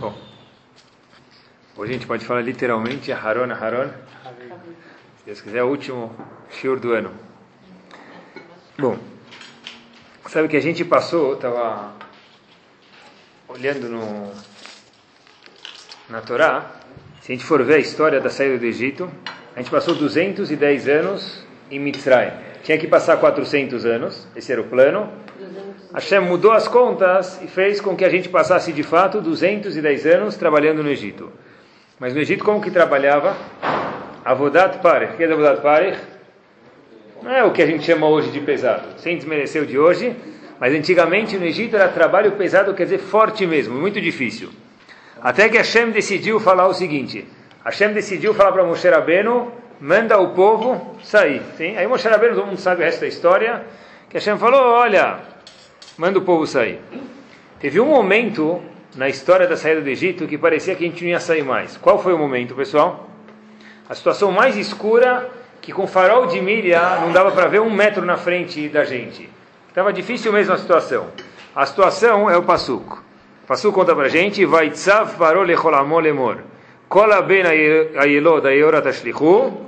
Bom, hoje a gente pode falar literalmente Haron, Haron. Se Deus quiser, o último shiur do ano. Bom, sabe que a gente passou, estava olhando no, na Torá, se a gente for ver a história da saída do Egito, a gente passou 210 anos em Mitzrayim. Tinha que passar 400 anos, esse era o plano. Hashem mudou as contas e fez com que a gente passasse de fato 210 anos trabalhando no Egito. Mas no Egito como que trabalhava? Avodat Parech. O que é Avodat Parech? Não é o que a gente chama hoje de pesado, sem desmerecer o de hoje, mas antigamente no Egito era trabalho pesado, quer dizer forte mesmo, muito difícil. Até que Hashem decidiu falar o seguinte, Hashem decidiu falar para Moshe Rabbeinu, manda o povo sair. Sim? Aí Moshe Rabbeinu, todo mundo sabe o resto da história, que Hashem falou, olha, manda o povo sair. Teve um momento na história da saída do Egito que parecia que a gente não ia sair mais. Qual foi o momento, pessoal? A situação mais escura, que com farol de milha não dava para ver um metro na frente da gente. Estava difícil mesmo a situação. A situação é o Passuco. Passuco conta para a gente, Vaitzav parou lecholamol lemor. Kola ben ayelod ayorat ashlichu,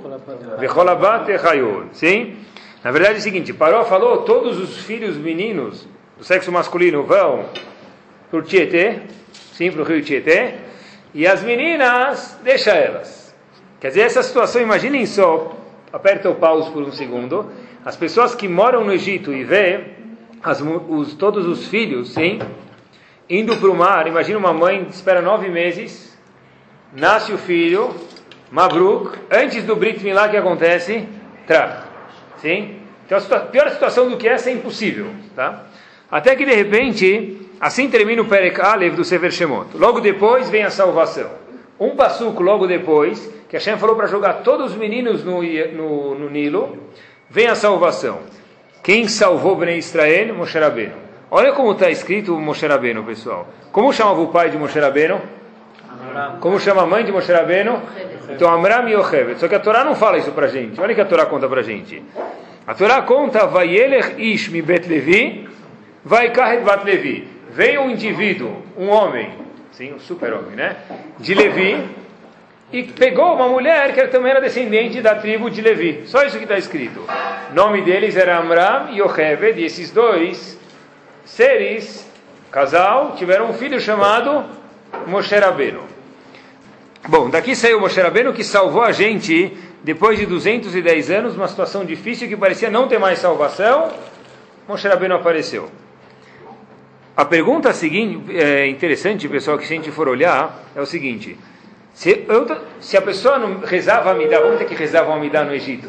vecholabat echayol. Sim? Na verdade é o seguinte, Paró falou, todos os filhos meninos do sexo masculino vão para o Tietê, sim, para o rio Tietê, e as meninas, deixa elas. Quer dizer, essa situação, imaginem só, aperta o pause por um segundo, as pessoas que moram no Egito e vê as, os, todos os filhos, sim, indo para o mar, imagina uma mãe espera nove meses, nasce o filho, Mabruk, antes do Brit Milá, que acontece? Tra. Sim? Então, a pior situação do que essa é impossível. Tá? Até que, de repente, assim termina o Perek Alev do Sever Shemot. Logo depois vem a salvação. Um passuco logo depois, que Hashem falou para jogar todos os meninos no, no, no, Nilo, vem a salvação. Quem salvou Bnei Israel? Moshe Rabbeinu. Olha como está escrito Moshe Rabbeinu, pessoal. Como chamava o pai de Moshe Rabbeinu? Como chama a mãe de Moshe Rabbeinu? Então, Amram e Yochevet. Só que a Torá não fala isso para gente. Olha o que a Torá conta para gente. A Torá conta, Vayelech Ish mi Bet Levi, Bat Levi. Vem um indivíduo, um homem, sim, um super-homem, né? De Levi, e pegou uma mulher que também era descendente da tribo de Levi. Só isso que está escrito. O nome deles era Amram e Yocheved, e esses dois seres, casal, tiveram um filho chamado Moshe Rabbeinu. Bom, daqui saiu Moshe Rabbeinu que salvou a gente depois de 210 anos, uma situação difícil que parecia não ter mais salvação. Moshe Rabbeinu apareceu. A pergunta seguinte, é interessante, pessoal, que se a gente for olhar, é o seguinte: se, eu, se a pessoa não rezava Amidah, vamos ter que rezar o Amidah no Egito.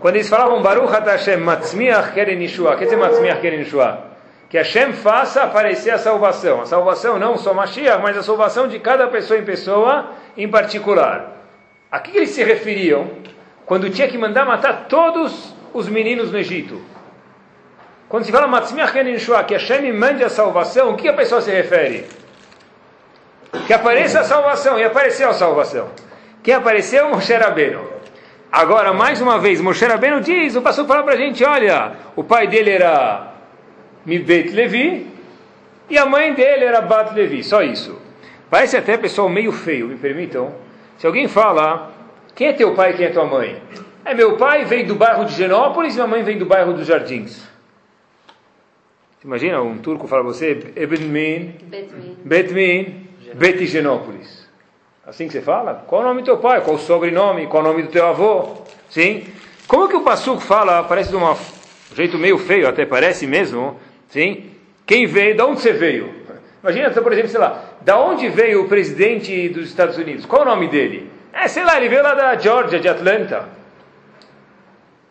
Quando eles falavam Baruch Hashem Matzmiach Keren Yeshua, quer dizer Matzmiach Keren Yeshua? Que Hashem faça aparecer a salvação. A salvação não só Mashiach, mas a salvação de cada pessoa em pessoa em particular. A que eles se referiam quando tinha que mandar matar todos os meninos no Egito? Quando se fala Matzmiach Keren Yeshua, que Hashem mande a salvação, o que a pessoa se refere? Que apareça a salvação, e apareceu a salvação. Quem apareceu? Moshe Rabbeinu. Agora, mais uma vez, Moshe Rabbeinu diz, o pastor fala para a gente, olha, o pai dele era Mibet Levi, e a mãe dele era Bat Levi, só isso. Parece até pessoal meio feio, me permitam. Se alguém fala, quem é teu pai e quem é tua mãe? É meu pai vem do bairro de Genópolis e minha mãe vem do bairro dos Jardins. Imagina um turco fala você, Ebedmin, Betmin, Betigenópolis. Assim que você fala? Qual o nome do teu pai? Qual o sobrenome? Qual o nome do teu avô? Sim? Como que o Passuco fala, parece de um jeito meio feio, até parece mesmo, sim? Quem veio, de onde você veio? Imagina, por exemplo, sei lá, da onde veio o presidente dos Estados Unidos? Qual o nome dele? É, sei lá, ele veio lá da Georgia, de Atlanta.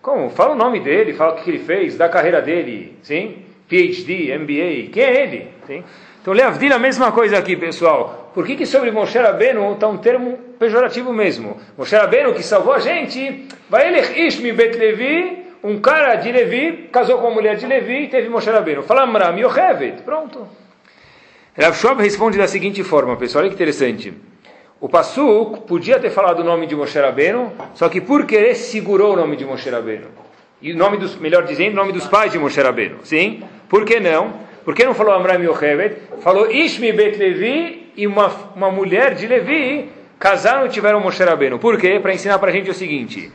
Como? Fala o nome dele, fala o que ele fez, da carreira dele, sim? PhD, MBA, quem é ele? Sim? Então, Leavdil, a mesma coisa aqui, pessoal. Por que, que sobre Moshe Rabbeinu está um termo pejorativo mesmo? Moshe Rabbeinu, que salvou a gente, vai ele Ishmi Bet Levi, um cara de Levi, casou com uma mulher de Levi e teve Moshe Rabbeinu. Fala Amram Yochevet, pronto. Rav Shob responde da seguinte forma, pessoal, olha que interessante. O Passuk podia ter falado o nome de Moshe Rabbeinu, só que por querer segurou o nome de Moshe Rabbeinu. E o nome dos, melhor dizendo, o nome dos pais de Moshe Rabbeinu. Sim? Por que não? Por que não falou Amram Yochevet? Falou Ishmi Bet Levi e uma, uma mulher de Levi casaram e tiveram Moshe Rabbeinu. Por quê? Para ensinar para a gente o seguinte.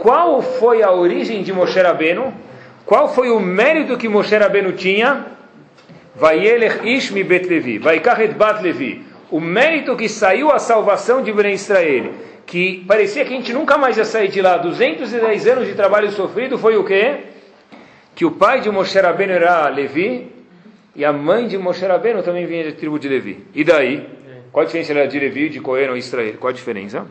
Qual foi a origem de Moshe Rabbeinu? Qual foi o mérito que Moshe Rabbeinu tinha? Vayelech Ishmi Bet Levi, Vaikachet Bat Levi. O mérito que saiu a salvação de Ben Israel, que parecia que a gente nunca mais ia sair de lá, 210 anos de trabalho sofrido, foi o quê? Que o pai de Moshe Rabbeinu era Levi, e a mãe de Moshe Rabbeinu também vinha da tribo de Levi. E daí? Qual a diferença de Levi, de Cohen ou Israel? Qual a diferença?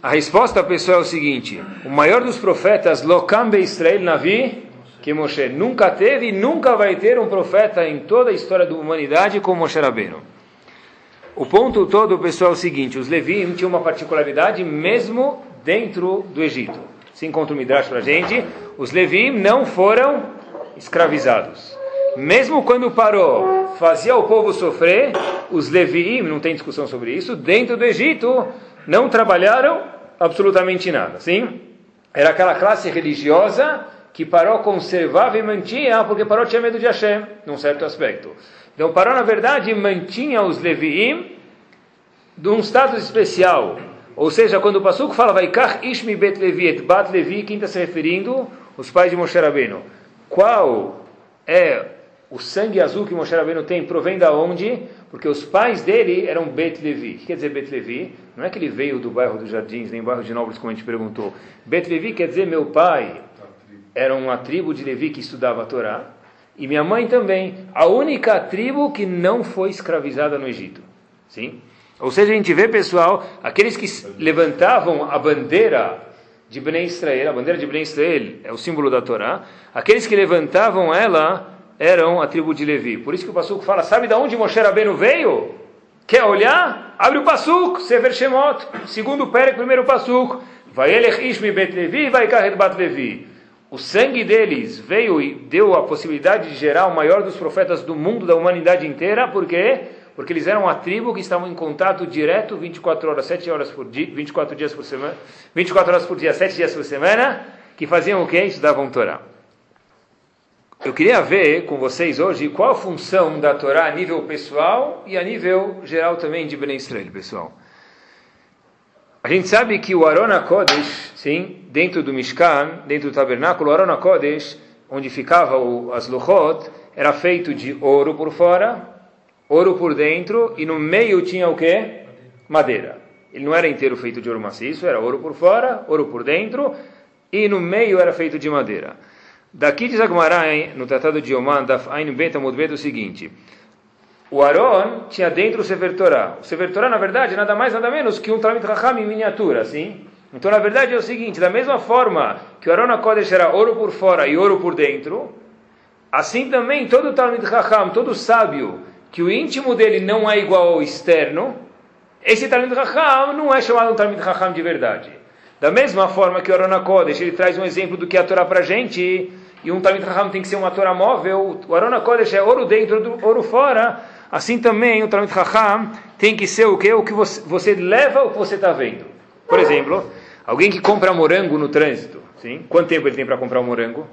A resposta, pessoal, é o seguinte: o maior dos profetas, Lokam Be Israel Navi, que Moshe nunca teve e nunca vai ter um profeta em toda a história da humanidade como Moshe Rabbeinu. O ponto todo, pessoal, é o seguinte: os Levim tinham uma particularidade mesmo dentro do Egito. Se encontra o Midrash para a gente, os Levim não foram escravizados. Mesmo quando parou, fazia o povo sofrer, os Leviim, não tem discussão sobre isso, dentro do Egito, não trabalharam absolutamente nada. Sim? Era aquela classe religiosa que Paró conservava e mantinha, porque Paró tinha medo de Hashem, num certo aspecto. Então Paró, na verdade, mantinha os Leviim de um status especial. Ou seja, quando o Passuco fala, vai Ishmi Bet Levi et Bat Levi, quem está se referindo? Os pais de Moshe Rabbeinu. Qual é o sangue azul que Moshe Rabbeinu tem provém da onde? Porque os pais dele eram Bet Levi. O que quer dizer Bet Levi? Não é que ele veio do bairro dos Jardins, nem bairro de Nobres, como a gente perguntou. Bet Levi quer dizer meu pai era uma tribo de Levi que estudava a Torá. E minha mãe também. A única tribo que não foi escravizada no Egito. Sim? Ou seja, a gente vê, pessoal, aqueles que levantavam a bandeira de Bnei Israel, a bandeira de Bnei Israel é o símbolo da Torá, aqueles que levantavam ela eram a tribo de Levi. Por isso que o Passuco fala, sabe de onde Moshe Rabbeinu veio? Quer olhar? Abre o Passuco, Sever Shemot, segundo Pérez, primeiro Passuco. Vai Elech Ishmi Bet Levi, vai Kahed Bat Levi. O sangue deles veio e deu a possibilidade de gerar o maior dos profetas do mundo, da humanidade inteira, por quê? Porque eles eram a tribo que estavam em contato direto 24 horas, 7 horas por dia, 24 dias por semana, 24 horas por dia, 7 dias por semana, que faziam o quê? Estudavam Torá. Eu queria ver com vocês hoje qual a função da Torá a nível pessoal e a nível geral também de Ben Israel, pessoal. A gente sabe que o Arona Kodesh, sim, dentro do Mishkan, dentro do tabernáculo, o Arona Kodesh, onde ficava o, as Luchot, era feito de ouro por fora, ouro por dentro, e no meio tinha o quê? Madeira. Ele não era inteiro feito de ouro maciço, era ouro por fora, ouro por dentro, e no meio era feito de madeira. Daqui diz Agmará, no Tratado de Oman, da Ain Bet o seguinte: o Aaron tinha dentro o Sefer Torah. O Sefer Torah, na verdade, nada mais nada menos que um Talmud Raham em miniatura, assim. Então, na verdade, é o seguinte: da mesma forma que o Aaron Kodesh era ouro por fora e ouro por dentro, assim também todo Talmud Raham, todo sábio, que o íntimo dele não é igual ao externo, esse Talmud Raham não é chamado um Talmud Raham de verdade. Da mesma forma que o Arona Kodesh, ele traz um exemplo do que é a Torá para a gente, e um Talmud Raham tem que ser uma Torá móvel, o Arona Kodesh é ouro dentro, ouro fora, assim também o Talmud Raham tem que ser o que? O que você, você leva o que você está vendo. Por exemplo, alguém que compra morango no trânsito, sim? quanto tempo ele tem para comprar um morango?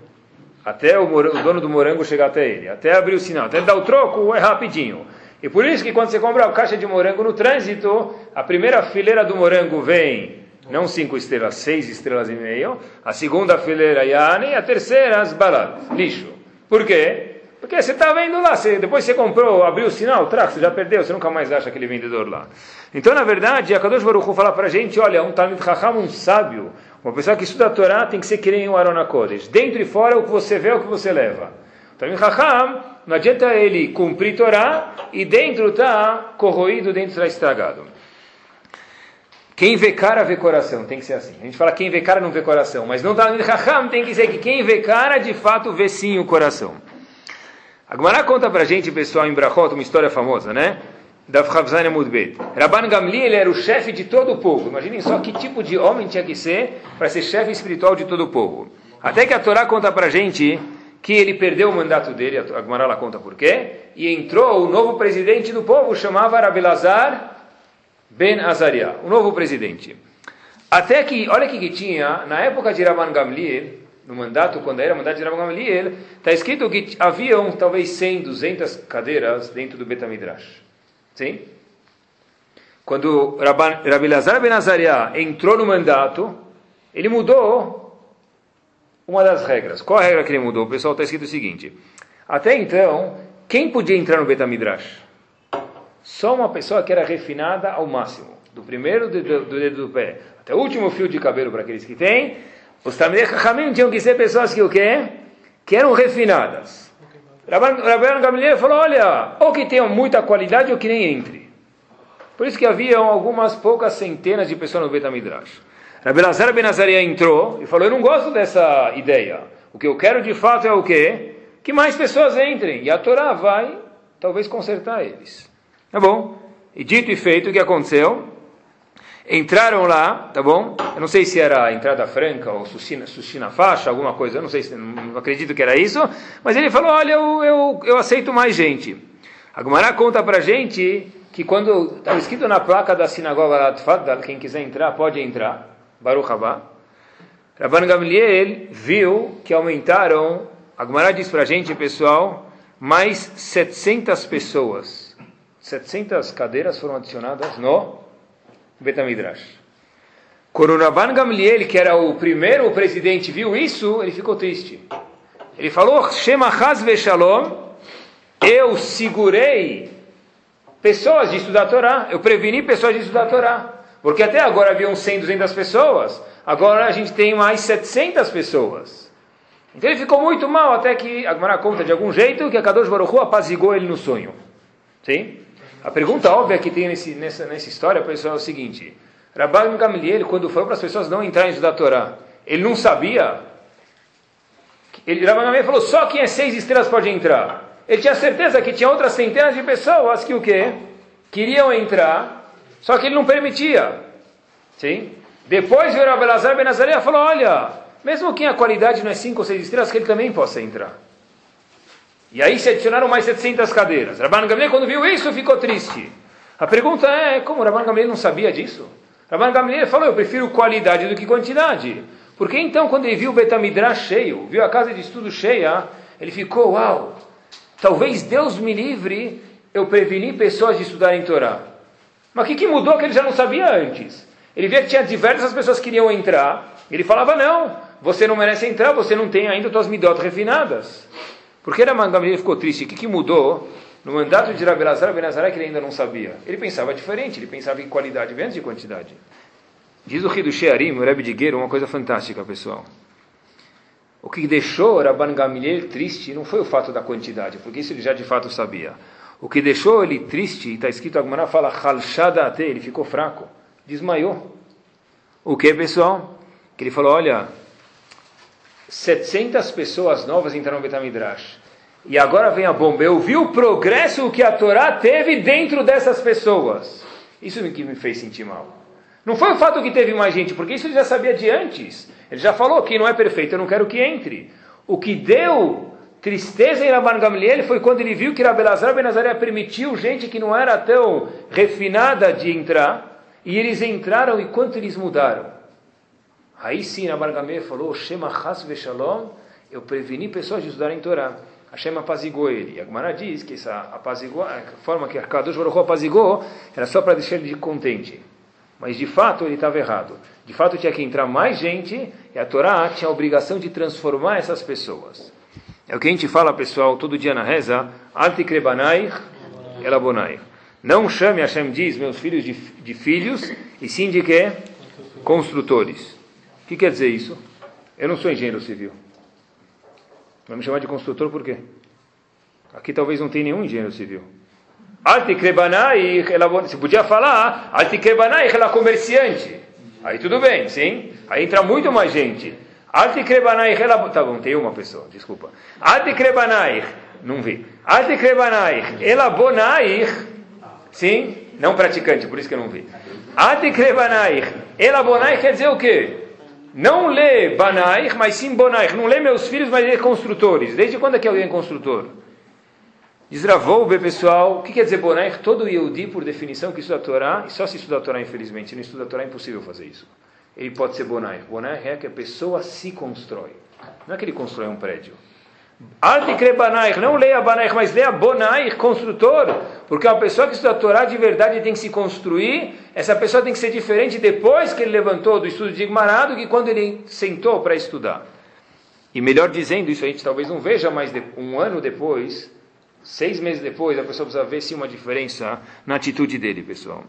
Até o, morango, o, dono do morango chegar até ele, até abrir o sinal, até dar o troco é rapidinho. E por isso que quando você compra a caixa de morango no trânsito, a primeira fileira do morango vem não cinco estrelas, seis estrelas e meio. A segunda fileira, Yane. A terceira, baladas, lixo. Por quê? Porque você está vendo lá, você, depois você comprou, abriu o sinal, track, você já perdeu, você nunca mais acha aquele vendedor lá. Então, na verdade, a Kadosh Baruch Hu fala para a gente, olha, um Talmud Chacham, um sábio, uma pessoa que estuda a Torá tem que ser que nem o Arona Kodesh. Dentro e fora, o que você vê é o que você leva. Talmud Chacham, não adianta ele cumprir Torá e dentro está corroído, dentro está estragado. Quem vê cara vê coração, tem que ser assim. A gente fala quem vê cara não vê coração, mas não está no Raham, tem que dizer que quem vê cara de fato vê sim o coração. A Gemara conta pra gente, pessoal, em Brachot, uma história famosa, né? Da Fchavzana Mudbet. Rabban Gamli, ele era o chefe de todo o povo. Imaginem só que tipo de homem tinha que ser para ser chefe espiritual de todo o povo. Até que a Torá conta pra gente que ele perdeu o mandato dele, a Gemara lá conta por quê, e entrou o novo presidente do povo, chamava Rabelazar Ben Azaria, o novo presidente. Até que, olha o que tinha, na época de Rabban Gamliel, no mandato, quando era mandato de Rabban Gamliel, está escrito que haviam talvez 100, 200 cadeiras dentro do Betamidrash. Sim? Quando Rabi Lazar Ben Azariah entrou no mandato, ele mudou uma das regras. Qual a regra que ele mudou? O pessoal está escrito o seguinte: até então, quem podia entrar no Betamidrash? Só uma pessoa que era refinada ao máximo, do primeiro dedo do, dedo do pé até o último fio de cabelo para aqueles que têm. Os Talmidei Chachamim tinham que ser pessoas que o quê? Que eram refinadas. Rabban Gamliel falou, olha, ou que tenham muita qualidade ou que nem entre. Por isso que havia algumas poucas centenas de pessoas no Betamidrash. Rabbi Lazar Ben Azaria entrou e falou, eu não gosto dessa ideia. O que eu quero de fato é o quê? Que mais pessoas entrem. E a Torá vai, talvez, consertar eles. Tá bom? E dito e feito, o que aconteceu? Entraram lá, tá bom? Eu não sei se era entrada franca ou sushi, sushi na faixa, alguma coisa, eu não sei, se, não acredito que era isso, mas ele falou, olha, eu, eu, eu aceito mais gente. A Gumará conta pra gente que quando estava escrito na placa da sinagoga lá, Tfadal, quem quiser entrar, pode entrar, Baruch Haba, Rabban Gamliel viu que aumentaram, a Gumará diz pra gente, pessoal, mais 700 pessoas, 700 cadeiras foram adicionadas no Betamidrash. Quando Rabban Gamliel, que era o primeiro presidente, viu isso, ele ficou triste. Ele falou, Shema Shalom, eu segurei pessoas de estudar a Torá, eu preveni pessoas de estudar a Torá. Porque até agora haviam 100, 200 pessoas, agora a gente tem mais 700 pessoas. Então ele ficou muito mal, até que a Gemara conta de algum jeito que a Kadosh Baruch Hu apazigou ele no sonho. Sim? A pergunta óbvia que tem nesse, nessa, nessa história, pessoal, é o seguinte: Rabban Gamliel, quando falou para as pessoas não entrarem em estudar Torá, ele não sabia. Ele, Rabban Gamliel falou: só quem é seis estrelas pode entrar. Ele tinha certeza que tinha outras centenas de pessoas que o quê? Queriam entrar, só que ele não permitia. Sim? Depois veio Rabbi Lazar Ben Azariah e falou: olha, mesmo quem a qualidade não é cinco ou seis estrelas, que ele também possa entrar. E aí se adicionaram mais 700 cadeiras. Rabban Gamliel, quando viu isso, ficou triste. A pergunta é, como Rabban Gamliel não sabia disso? Rabban Gamliel falou, eu prefiro qualidade do que quantidade. Porque então, quando ele viu o Betamidrash cheio, viu a casa de estudo cheia, ele ficou, uau, talvez Deus me livre, eu preveni pessoas de estudarem Torá. Mas o que, que mudou que ele já não sabia antes? Ele via que tinha diversas pessoas que queriam entrar, ele falava, não, você não merece entrar, você não tem ainda suas midot refinadas. Por que Raman ficou triste? O que, que mudou no mandato de Rabi Lazar Azará que ele ainda não sabia? Ele pensava diferente, ele pensava em qualidade antes de quantidade. Diz o Rido Shearim, o Rebbe de uma coisa fantástica, pessoal. O que deixou Rabban Gamliel triste não foi o fato da quantidade, porque isso ele já de fato sabia. O que deixou ele triste, está escrito, a Gemara fala, Halshada ele ficou fraco, desmaiou. O que, pessoal? Que ele falou, olha, 700 pessoas novas entraram no Betamidrash. E agora vem a bomba. Eu vi o progresso que a Torá teve dentro dessas pessoas. Isso que me fez sentir mal. Não foi o fato que teve mais gente, porque isso ele já sabia de antes. Ele já falou que não é perfeito, eu não quero que entre. O que deu tristeza em Rabban Gamliel foi quando ele viu que Rabelazar Ben Azariah permitiu gente que não era tão refinada de entrar, e eles entraram e quanto eles mudaram. Aí sim, a Bargameh falou, Shema Chas Veshalom, eu preveni pessoas de estudarem Torá. Hashem apazigou ele. E a Gemara diz que essa apazigou, forma que Kadosh Baruch apazigou era só para deixar ele contente. Mas de fato ele estava errado. De fato tinha que entrar mais gente e a Torá tinha a obrigação de transformar essas pessoas. É o que a gente fala, pessoal, todo dia na reza, Alti Krebanai Elabonai. Não chame, Hashem diz, meus filhos de, de filhos, e sim de quê? Construtores. O que quer dizer isso? Eu não sou engenheiro civil. Me chamar de construtor por quê? Aqui talvez não tenha nenhum engenheiro civil. Se podia falar, Altikrebanai, ela comerciante. Aí tudo bem, sim? Aí entra muito mais gente. Tá bom, tem uma pessoa, desculpa. Não vi. Sim? Não praticante, por isso que eu não vi. Elabonai quer dizer o quê? Não lê Banaich, mas sim Bonaich. Não lê meus filhos, mas lê construtores. Desde quando é que alguém é construtor? Diz Ravolbe, pessoal, o que quer dizer Bonaich? Todo Yehudi, por definição, que estuda a Torá, e só se estuda a Torá, infelizmente, se não estuda a Torá, é impossível fazer isso. Ele pode ser Bonaich. Bonaich é que a pessoa se constrói. Não é que ele constrói um prédio. Altikre Banaich, não leia Banaich, mas leia Bonaich, construtor. Porque uma pessoa que estuda a Torá de verdade tem que se construir, essa pessoa tem que ser diferente depois que ele levantou do estudo de Igmará do que quando ele sentou para estudar. E melhor dizendo, isso a gente talvez não veja, mas um ano depois, seis meses depois, a pessoa precisa ver se uma diferença na atitude dele, pessoal.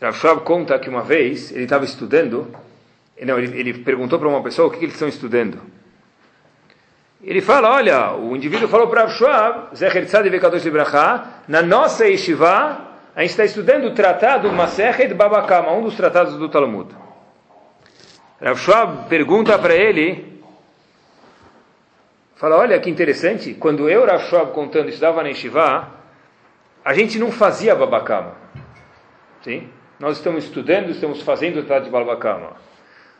Rav conta que uma vez ele estava estudando, não, ele, ele perguntou para uma pessoa o que, que eles estão estudando. Ele fala, olha, o indivíduo falou para Schwab, Zecher Tzadi Vekadosh Libracha, na nossa yeshiva, a gente está estudando o tratado Masechet Babakama, um dos tratados do Talmud. Rav Schwab pergunta para ele, fala, olha que interessante, quando eu, Rav Schwab, contando, estudava na yeshiva, a gente não fazia Babakama. Sim? Nós estamos estudando, estamos fazendo o tratado de Babakama.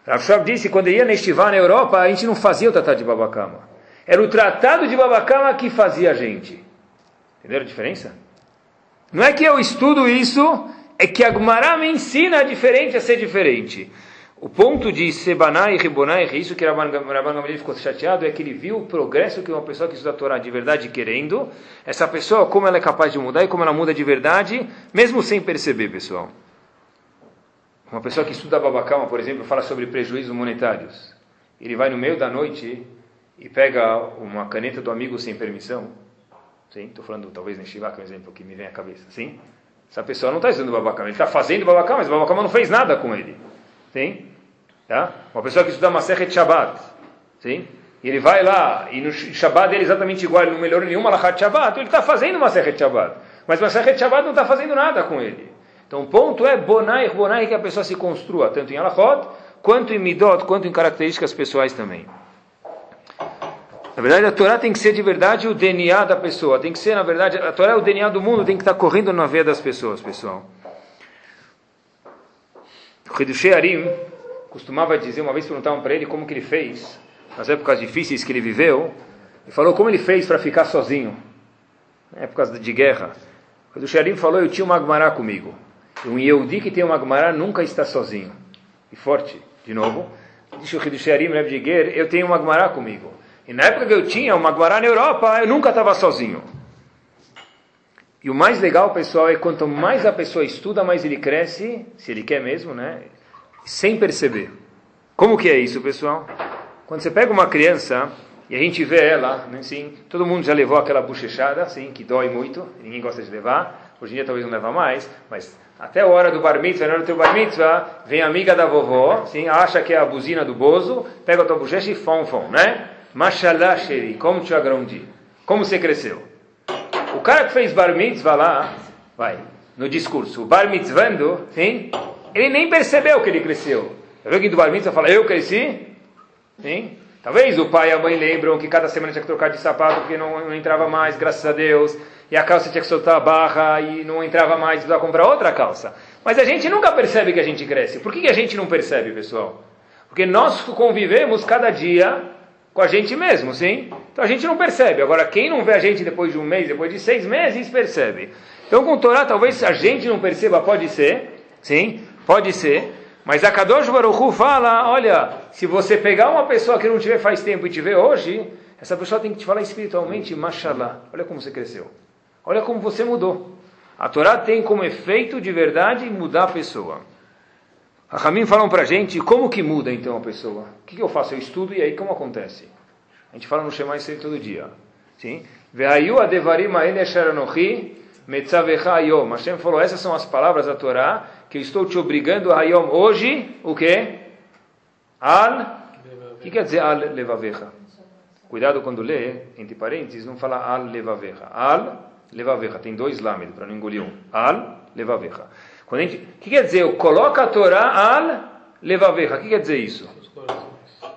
Rav Schwab disse, quando ia na yeshiva na Europa, a gente não fazia o tratado de Babakama. Era o tratado de Babacama que fazia a gente. Entenderam a diferença? Não é que eu estudo isso, é que a me ensina a diferente a ser diferente. O ponto de Sebanai e Ribonai, isso que Rabban Gamaliel ficou chateado, é que ele viu o progresso que uma pessoa que estuda a Torá de verdade querendo, essa pessoa, como ela é capaz de mudar e como ela muda de verdade, mesmo sem perceber, pessoal. Uma pessoa que estuda Babacama, por exemplo, fala sobre prejuízos monetários. Ele vai no meio da noite e pega uma caneta do amigo sem permissão, sim, estou falando talvez em Shiva, que é um exemplo que me vem à cabeça, sim, essa pessoa não está estudando babacama, ele está fazendo babacama, mas babacama não fez nada com ele, sim, tá? Uma pessoa que estuda Masechet Shabbat, sim, e ele vai lá, e no Shabbat ele é exatamente igual, ele não melhorou nenhuma Lachat Shabbat, ele está fazendo Masechet Shabbat, mas Masechet Shabbat não está fazendo nada com ele. Então o ponto é Bonai, Bonai que a pessoa se construa, tanto em Alachot, quanto em Midot, quanto em características pessoais também. Na verdade, a Torá tem que ser de verdade o DNA da pessoa. Tem que ser, na verdade, a Torá é o DNA do mundo, tem que estar correndo na veia das pessoas, pessoal. O Hidushei Arim costumava dizer, uma vez perguntavam para ele como que ele fez, nas épocas difíceis que ele viveu, e falou como ele fez para ficar sozinho, em épocas de guerra. O Hidushei Arim falou, eu tinha uma Agmará comigo. Um Yehudi que tem uma Agmará nunca está sozinho. E forte, de novo. Diz o Hidushei Arim, Rebbe eu tenho uma Agmará comigo. E na época que eu tinha uma Guará na Europa, eu nunca estava sozinho. E o mais legal, pessoal, é quanto mais a pessoa estuda, mais ele cresce, se ele quer mesmo, né? Sem perceber. Como que é isso, pessoal? Quando você pega uma criança e a gente vê ela, né, assim, todo mundo já levou aquela bochechada, assim, que dói muito, ninguém gosta de levar. Hoje em dia talvez não leva mais, mas até a hora do bar mitzvah, na hora do teu bar mitzvah, vem a amiga da vovó, assim, acha que é a buzina do bozo, pega a tua bochecha e fom, fom, né? Mashallah Sheri, como te agrandi? Como você cresceu? O cara que fez bar mitzvah lá, vai, no discurso, o bar mitzvando, sim? Ele nem percebeu que ele cresceu. Já viu que do bar mitzvah fala, eu cresci? Sim? Talvez o pai e a mãe lembram que cada semana tinha que trocar de sapato porque não, não entrava mais, graças a Deus. E a calça tinha que soltar a barra e não entrava mais, precisava comprar outra calça. Mas a gente nunca percebe que a gente cresce. Por que, que a gente não percebe, pessoal? Porque nós convivemos cada dia com a gente mesmo, sim? Então a gente não percebe. Agora, quem não vê a gente depois de um mês, depois de seis meses, percebe. Então com Torá, talvez a gente não perceba, pode ser, sim? Pode ser. Mas a Kadosh Baruch fala, olha, se você pegar uma pessoa que não te vê faz tempo e te vê hoje, essa pessoa tem que te falar espiritualmente, mashallah, olha como você cresceu. Olha como você mudou. A Torá tem como efeito de verdade mudar a pessoa. A Ramim falam para a gente como que muda então a pessoa. O que, que eu faço? Eu estudo e aí como acontece? A gente fala no Shema Israel todo dia. Sim? Ve'ayu adevarim aele sharanochi metzavecha ayom. Hashem falou, essas são as palavras da Torá que eu estou te obrigando a ayom hoje, o quê? Al... O que quer dizer al levavecha? Cuidado quando lê, entre parênteses, não fala al levavecha. Al levavecha. Tem dois lamed para não engolir um. Al levavecha. Quando a gente, o que quer dizer? Coloca a Torá al levavecha. O que quer dizer isso?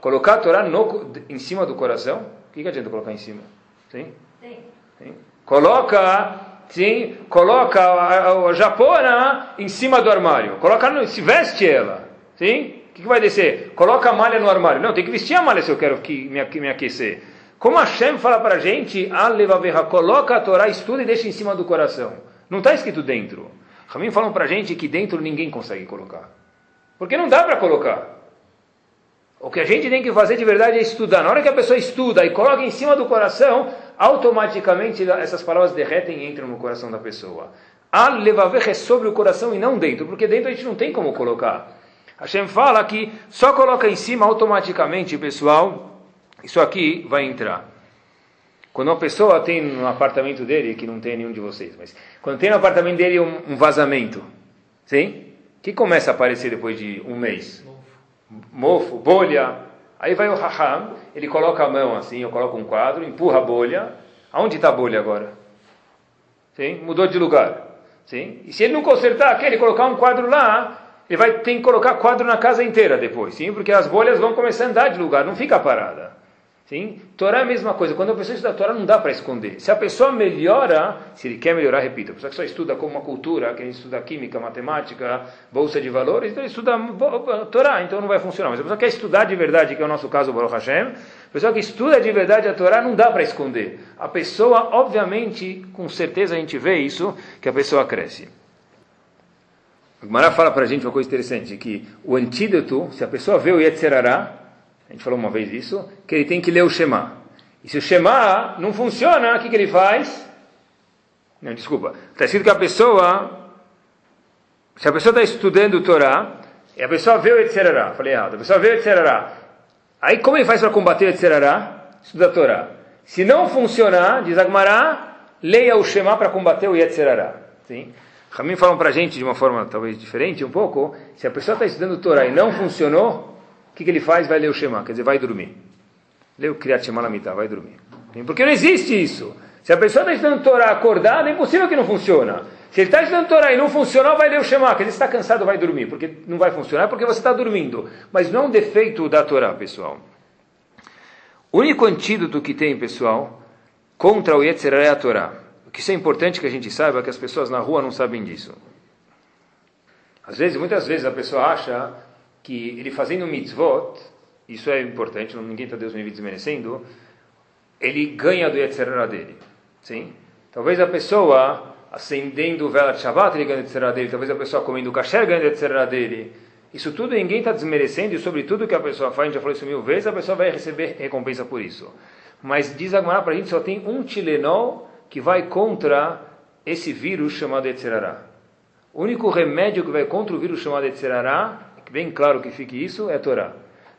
Colocar a Torá no, em cima do coração. O que, que adianta colocar em cima? Sim? Sim. Coloca, sim, coloca a, a, japona em cima do armário. Coloca, no, se veste ela. Sim? O que, que vai descer? Coloca a malha no armário. Não, tem que vestir a malha se eu quero que, me, me aquecer. Como Hashem fala para a gente, coloca a Torá, estuda e deixa em cima do coração. Não está escrito dentro. Ramim falam para a gente que dentro ninguém consegue colocar. Porque não dá para colocar. O que a gente tem que fazer de verdade é estudar. Na hora que a pessoa estuda e coloca em cima do coração, automaticamente essas palavras derretem e entram no coração da pessoa. Al levaver é sobre o coração e não dentro, porque dentro a gente não tem como colocar. Hashem fala que só coloca em cima automaticamente, pessoal, isso aqui vai entrar. Quando uma pessoa tem no apartamento dele, que não tem nenhum de vocês, mas quando tem no apartamento dele um, um vazamento, sim? que começa a aparecer depois de um mês? mofo, bolha. Aí vai o Raham, ele coloca a mão assim, eu coloco um quadro, empurra a bolha. Aonde está a bolha agora? Sim? Mudou de lugar. Sim? E se ele não consertar aquele, colocar um quadro lá, ele vai ter que colocar quadro na casa inteira depois. Sim? Porque as bolhas vão começar a andar de lugar, não fica parada. Sim? Torá é a mesma coisa. Quando a pessoa estuda a Torá, não dá para esconder. Se a pessoa melhora, se ele quer melhorar, repito, a pessoa que só estuda como uma cultura, que estuda química, matemática, bolsa de valores, então ele estuda a Torá, então não vai funcionar. Mas a pessoa que quer estudar de verdade, que é o nosso caso, Baruch Hashem, a pessoa que estuda de verdade a Torá, não dá para esconder. A pessoa, obviamente, com certeza a gente vê isso, que a pessoa cresce. O Gemara fala para a gente uma coisa interessante, que o antídoto, se a pessoa vê o Yetzerará, a gente falou uma vez isso, que ele tem que ler o Shema. E se o Shema não funciona, o que, que ele faz? Não, desculpa. Está escrito que a pessoa, se a pessoa está estudando o Torá, e a pessoa vê o Etzerará, falei errado, a pessoa vê o Etzerará, aí como ele faz para combater o Etzerará? Estuda a Torá. Se não funcionar, diz Agmará, leia o Shema para combater o Yetzerará. Sim? Ramin falam para a gente de uma forma talvez diferente um pouco, se a pessoa está estudando o Torá e não funcionou, o que, que ele faz? Vai ler o Shema, quer dizer, vai dormir. Lê o Kriyat Shema Lamitá, vai dormir. Porque não existe isso. Se a pessoa está estudando Torá acordada, é impossível que não funciona. Se ele está estudando Torá e não funcionou, vai ler o Shema. Quer dizer, está cansado, vai dormir. Porque não vai funcionar, porque você está dormindo. Mas não é um defeito da Torá, pessoal. O único antídoto que tem, pessoal, contra o Yetzer é a Torá. O que isso é importante que a gente saiba, que as pessoas na rua não sabem disso. Às vezes, muitas vezes a pessoa acha que ele fazendo mitzvot, isso é importante, ninguém está Deus me desmerecendo, ele ganha do Yetzirah dele. Sim? Talvez a pessoa acendendo vela de Shabbat, ele ganha do Yetzirah dele. Talvez a pessoa comendo kasher ganha do Yetzirah dele. Isso tudo ninguém está desmerecendo e sobre tudo que a pessoa faz, a gente já falou isso mil vezes, a pessoa vai receber recompensa por isso. Mas diz agora para a gente, só tem um Tilenol que vai contra esse vírus chamado Yetzirah. O único remédio que vai contra o vírus chamado Yetzirah bem claro que fique isso, é Torá.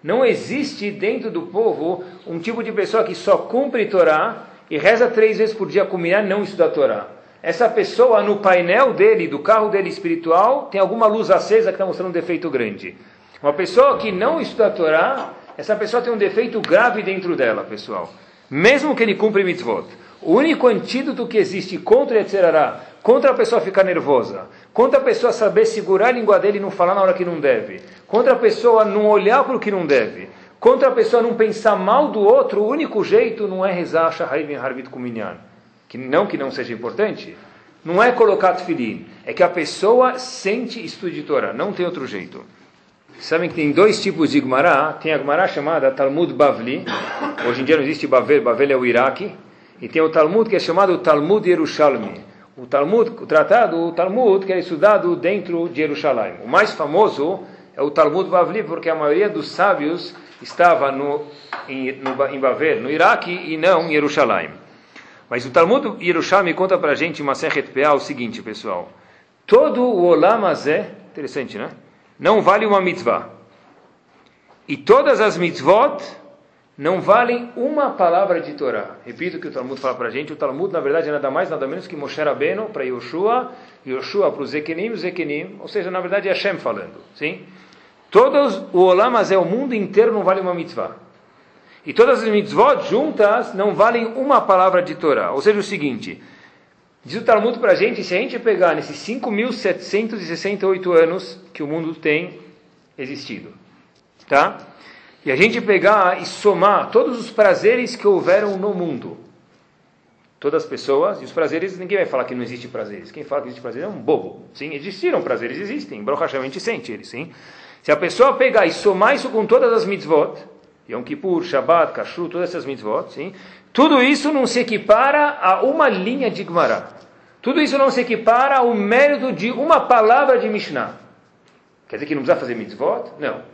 Não existe dentro do povo um tipo de pessoa que só cumpre Torá e reza três vezes por dia combinar não estudar Torá. Essa pessoa, no painel dele, do carro dele espiritual, tem alguma luz acesa que está mostrando um defeito grande. Uma pessoa que não estuda Torá, essa pessoa tem um defeito grave dentro dela, pessoal. Mesmo que ele cumpre mitzvot. O único antídoto que existe contra Yetzerará, contra a pessoa ficar nervosa, contra a pessoa saber segurar a língua dele e não falar na hora que não deve, contra a pessoa não olhar para o que não deve, contra a pessoa não pensar mal do outro, o único jeito não é rezar Shaharim Harvit Kuminyan. Que não que não seja importante, não é colocar tefilin, é que a pessoa sente estudo de Torah, não tem outro jeito. Sabem que tem dois tipos de Igmará, tem a Igmará chamada Talmud Bavli, hoje em dia não existe Bavel, Bavel é o Iraque, e tem o Talmud que é chamado Talmud Yerushalmi. O Talmud, o tratado, o Talmud que é estudado dentro de Jerusalém. O mais famoso é o Talmud Bavli, porque a maioria dos sábios estava no, em, no, em Bavel, no Iraque, e não em Jerusalém. Mas o Talmud Yerushalmi conta para a gente uma Sechet Peah o seguinte, pessoal. Todo o Olam Azé, interessante, né? Não vale uma mitzvah. E todas as mitzvot não valem uma palavra de Torá. Repito o que o Talmud fala para a gente. O Talmud, na verdade, é nada mais, nada menos que Moshe Rabbeinu para Yoshua, Yoshua para os Zekenim, Zekenim, ou seja, na verdade é Hashem falando. Sim? Todos, o Olam, é o mundo inteiro não vale uma mitzvah. E todas as mitzvot juntas não valem uma palavra de Torá. Ou seja, o seguinte, diz o Talmud para a gente, se a gente pegar nesses 5.768 anos que o mundo tem existido, tá? E a gente pegar e somar todos os prazeres que houveram no mundo, todas as pessoas, e os prazeres, ninguém vai falar que não existe prazeres. Quem fala que existe prazer é um bobo. Sim, existiram prazeres, existem. A gente sente eles, sim. Se a pessoa pegar e somar isso com todas as mitzvot, Yom Kippur, Shabbat, Kashrut, todas essas mitzvot, sim, tudo isso não se equipara a uma linha de Gemara. Tudo isso não se equipara ao mérito de uma palavra de Mishnah. Quer dizer que não precisa fazer mitzvot? Não.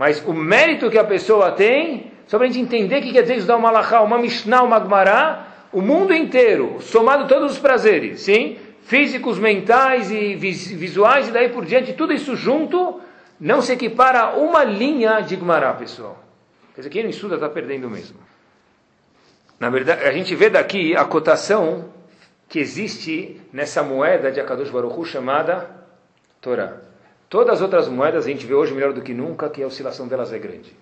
Mas o mérito que a pessoa tem, só para a gente entender o que quer dizer estudar uma Malachá, uma Mishnah, uma Gemara, o mundo inteiro, somado todos os prazeres, sim? Físicos, mentais e visuais e daí por diante, tudo isso junto, não se equipara a uma linha de Gemara, pessoal. Quer dizer, quem não estuda está perdendo mesmo. Na verdade, a gente vê daqui a cotação que existe nessa moeda de Akadosh Baruch Hu chamada Torá. Todas as outras moedas a gente vê hoje melhor do que nunca, que a oscilação delas é grande.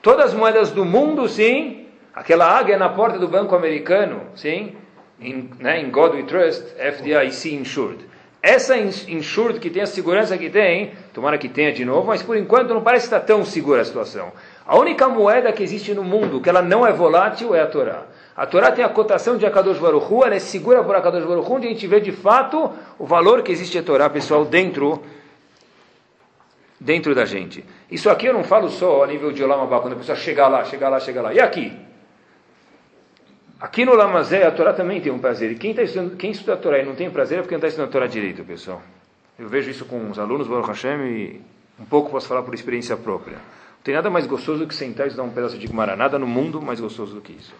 Todas as moedas do mundo, sim, aquela águia na porta do banco americano, sim, em, né, em God We Trust, FDIC Insured. Essa insured que tem a segurança que tem, tomara que tenha de novo, mas por enquanto não parece estar tão segura a situação. A única moeda que existe no mundo que ela não é volátil é a Torá. A Torá tem a cotação de Akadosh Baruch Hu, ela é segura por Akadosh Baruch Hu, onde a gente vê de fato o valor que existe a Torá, pessoal, dentro dentro da gente. Isso aqui eu não falo só a nível de Olam Abba, quando a pessoa chega lá, chega lá, chega lá. E aqui? Aqui no Lamazé, a Torá também tem um prazer. E quem, tá estudando, quem estuda a Torá e não tem prazer é porque não está estudando a Torá direito, pessoal. Eu vejo isso com os alunos, Baruch Hashem, e um pouco posso falar por experiência própria. Não tem nada mais gostoso do que sentar e estudar um pedaço de Gemara. Nada no mundo mais gostoso do que isso.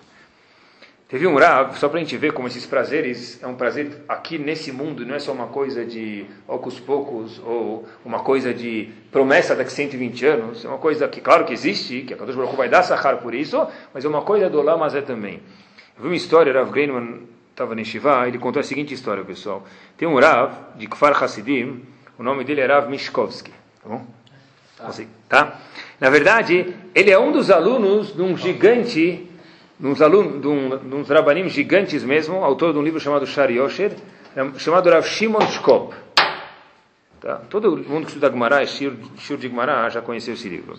Teve um Rav, só para a gente ver como esses prazeres é um prazer aqui nesse mundo, não é só uma coisa de ocos poucos ou uma coisa de promessa daqui a 120 anos, é uma coisa que, claro que existe, que a Kadosh Baruch vai dar sahar por isso, mas é uma coisa do Olam é também. Eu vi uma história, Rav Greinman estava em Shiva, ele contou a seguinte história, pessoal. Tem um Rav de Kfar Hasidim, o nome dele é Rav Mishkovsky, tá bom? Tá. tá? Na verdade, ele é um dos alunos de um gigante uns alunos, uns rabanim gigantes mesmo, autor de um livro chamado Shari Yosher, é chamado Rav Shimon Shkop. Tá? Todo mundo que estuda Gemara, Shir, Shir de Gemara, já conheceu esse livro.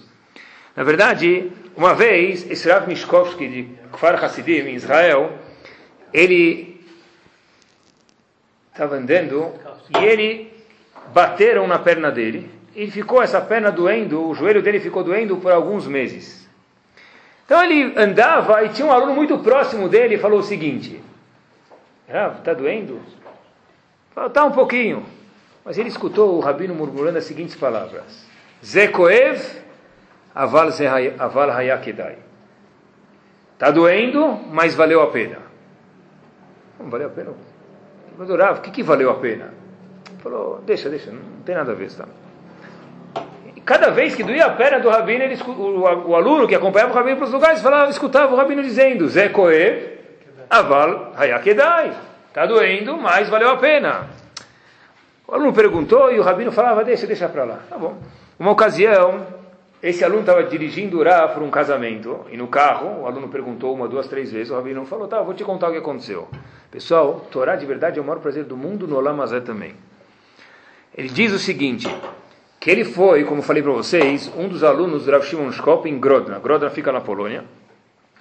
Na verdade, uma vez, esse Rav Mishkovsky de Kfar Hasidim, em Israel, ele estava andando e ele bateram na perna dele e ficou essa perna doendo, o joelho dele ficou doendo por alguns meses. Então ele andava e tinha um aluno muito próximo dele e falou o seguinte: Ah, está doendo? Falou, tá um pouquinho. Mas ele escutou o rabino murmurando as seguintes palavras: Zekoev aval, hayakedai. Está doendo, mas valeu a pena. Não valeu a pena? Mas o que, que valeu a pena? Falou, deixa, deixa, não tem nada a ver, tá? Cada vez que doía a perna do rabino, ele, o, o, aluno que acompanhava o rabino para os lugares falava, escutava o rabino dizendo: Zé Koev, Aval Hayakedai. Está doendo, mas valeu a pena. O aluno perguntou e o rabino falava: Deixa, deixa para lá. Tá bom. Uma ocasião, esse aluno estava dirigindo Urá para um casamento e no carro, o aluno perguntou uma, duas, três vezes. O rabino falou: Tá, vou te contar o que aconteceu. Pessoal, Torá de verdade é o maior prazer do mundo, no Olamazé também. Ele diz o seguinte ele foi, como falei para vocês, um dos alunos do Rav Shimon Shkop em Grodna. Grodna fica na Polônia.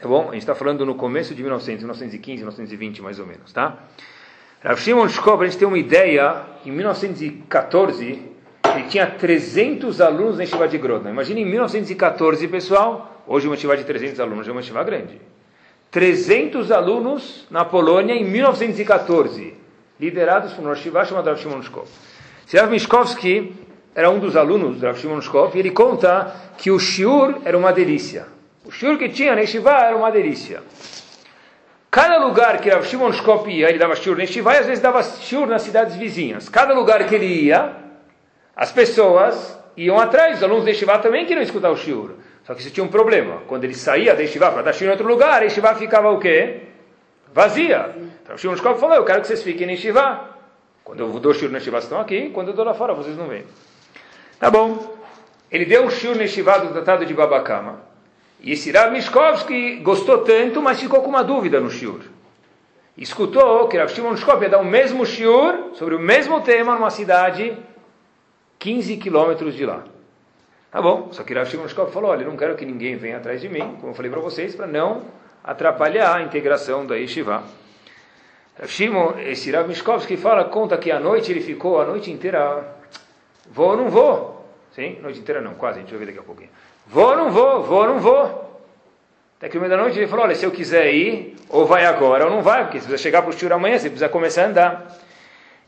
Tá bom? A gente está falando no começo de 1900, 1915, 1920 mais ou menos, tá? Rav Shimon Shkop, a gente tem uma ideia, em 1914, ele tinha 300 alunos na Yeshiva de Grodna. Imagina em 1914, pessoal, hoje uma Yeshiva de 300 alunos é uma Yeshiva grande. 300 alunos na Polônia em 1914, liderados por uma Yeshiva chamada Rav Shimon Shkop. Rav Mishkovsky era um dos alunos do Rav Shimon e ele conta que o shiur era uma delícia. O shiur que tinha na Yeshiva era uma delícia. Cada lugar que Rav Shimon ia, ele dava shiur na Yeshiva e às vezes dava shiur nas cidades vizinhas. Cada lugar que ele ia, as pessoas iam atrás, os alunos da Yeshiva também queriam escutar o shiur. Só que isso tinha um problema. Quando ele saía da Yeshiva para dar shiur em outro lugar, a Yeshiva ficava o quê? Vazia. Então o Shimon falou, eu quero que vocês fiquem na Yeshiva. Quando eu dou shiur na Yeshiva, vocês estão aqui. Quando eu dou lá fora, vocês não vêm. Tá bom. Ele deu um shiur neshivá do tratado de Babakama. E esse Rav Mishkovsky gostou tanto, mas ficou com uma dúvida no shiur. Escutou que Rav Shimon Shkop ia dar o mesmo shiur sobre o mesmo tema numa cidade 15 quilômetros de lá. Tá bom, só que Rav Shimon Shkop falou, olha, não quero que ninguém venha atrás de mim, como eu falei para vocês, para não atrapalhar a integração da Yeshiva. Rav Shimon, esse Rav Mishkovsky fala, conta que à noite ele ficou a noite inteira Vou ou não vou? Sim, noite inteira não, quase, a gente vai ver daqui a pouquinho. Vou ou não vou? Vou ou não vou? Até que no meio da noite ele falou, olha, se eu quiser ir, ou vai agora ou não vai, porque você precisa chegar para o Shur amanhã, você precisa começar a andar.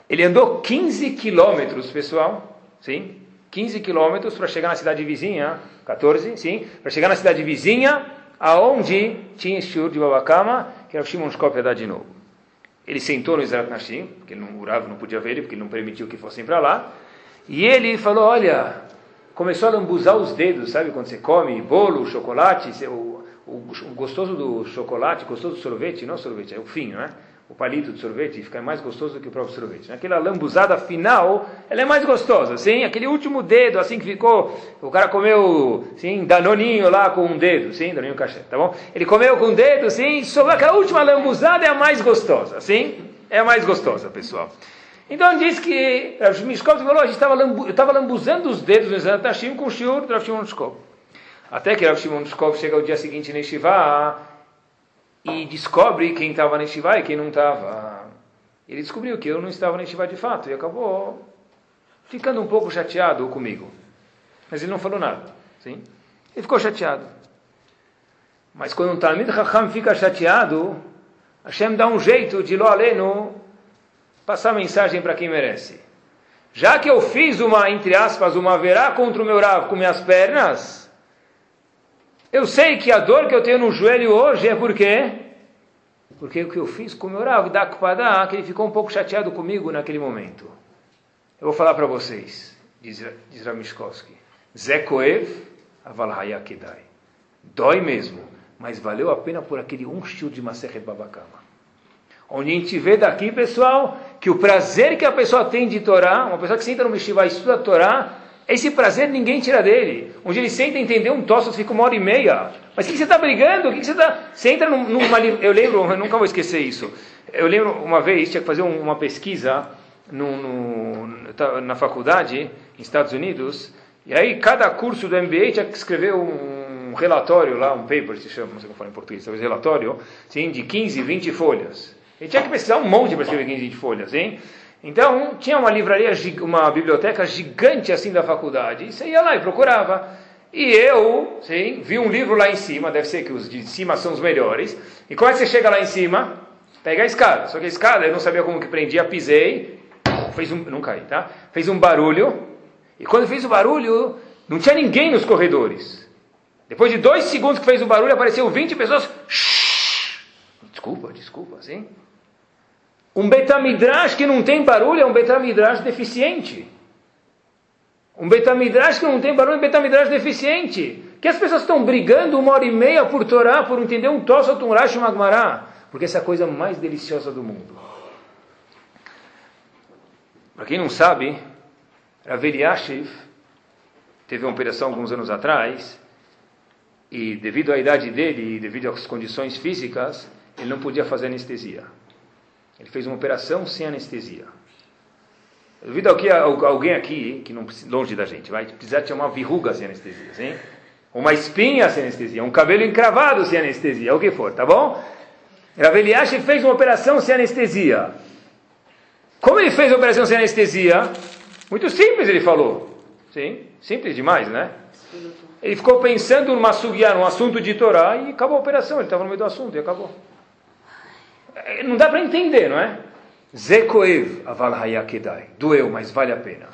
Ele andou 15 quilômetros, pessoal, sim? 15 quilômetros para chegar na cidade vizinha, 14, sim, para chegar na cidade vizinha, aonde tinha Shur de Babakama, que era o Shimon Shkop ia dar de novo. Ele sentou no Israel Nashim, porque ele o não podia ver ele, porque ele não permitiu que fossem para lá, e ele falou, olha, começou a lambuzar os dedos, sabe, quando você come bolo, chocolate, o, o, o gostoso do chocolate, gostoso do sorvete, não sorvete, é o fim, não é? o palito de sorvete fica mais gostoso do que o próprio sorvete. Aquela lambuzada final, ela é mais gostosa, sim? Aquele último dedo, assim que ficou, o cara comeu, sim, danoninho lá com um dedo, sim, danoninho cachê, tá bom? Ele comeu com um dedo, sim, sobre aquela última lambuzada é a mais gostosa, sim? É a mais gostosa, pessoal. Então diz que Rav Mishkov falou, a gente estava lambu, eu estava lambuzando os dedos no Zanatashim com o shiur do Rav Shimon. Até que Rav Shimon chega o dia seguinte em Shiva, e descobre quem estava na Shiva e quem não estava. Ele descobriu que eu não estava na Shiva de fato e acabou ficando um pouco chateado comigo. Mas ele não falou nada. Sim? Ele ficou chateado. Mas quando um Talmid Chacham fica chateado, Hashem dá um jeito de lo aleno passar mensagem para quem merece. Já que eu fiz uma, entre aspas, uma verá contra o meu Rav com minhas pernas, eu sei que a dor que eu tenho no joelho hoje é por quê? Porque o que eu fiz com o meu Rav Dakpadá, que ele ficou um pouco chateado comigo naquele momento. Eu vou falar para vocês, diz, diz Ramishkovsky. Zekoev aval kedai. Dói mesmo, mas valeu a pena por aquele um shur de Masechet Babakama. Onde a gente vê daqui, pessoal, que o prazer que a pessoa tem de Torá, uma pessoa que senta no Meshivá e estuda Torá, esse prazer ninguém tira dele. Onde ele senta entender um tosse, fica uma hora e meia. Mas o que, você está brigando? O que, você está. Você entra numa. Eu lembro, eu nunca vou esquecer isso. Eu lembro uma vez, tinha que fazer uma pesquisa no, no, na faculdade, em Estados Unidos, e aí cada curso do MBA tinha que escrever um relatório lá, um paper, se chama, não sei como fala em português, talvez relatório, sim, de 15, 20 folhas. Ele tinha que pesquisar um monte para escrever 15, 20 folhas, hein? Então, tinha uma livraria, uma biblioteca gigante assim da faculdade. E você ia lá e procurava. E eu, sim, vi um livro lá em cima, deve ser que os de cima são os melhores. E é que você chega lá em cima? Pega a escada. Só que a escada, eu não sabia como que prendia, pisei, fez um, não caí, tá? Fez um barulho. E quando fez o barulho, não tinha ninguém nos corredores. Depois de dois segundos que fez o barulho, apareceu 20 pessoas. Shhh! Desculpa, desculpa, sim. Um betamidrash que não tem barulho é um betamidrash deficiente. Um betamidrash que não tem barulho é um betamidrash deficiente. Que as pessoas estão brigando uma hora e meia por Torá, por entender um Tosot, um Rashi, um Agmará. Porque essa é a coisa mais deliciosa do mundo. Para quem não sabe, Rav Eliashiv teve uma operação alguns anos atrás e devido à idade dele e devido às condições físicas, ele não podia fazer anestesia. Ele fez uma operação sem anestesia. Eu duvido que alguém aqui, que não longe da gente, vai precisar ter uma verruga sem anestesia, sim? Uma espinha sem anestesia, um cabelo encravado sem anestesia, o que for, tá bom? Raveliashi fez uma operação sem anestesia. Como ele fez a operação sem anestesia? Muito simples, ele falou. Sim, simples demais, né? Ele ficou pensando numa sugiá, num assunto de Torá e acabou a operação. Ele estava no meio do assunto e acabou. Não dá para entender, não é? Zekoev aval hayakedai. Doeu, mas vale a pena.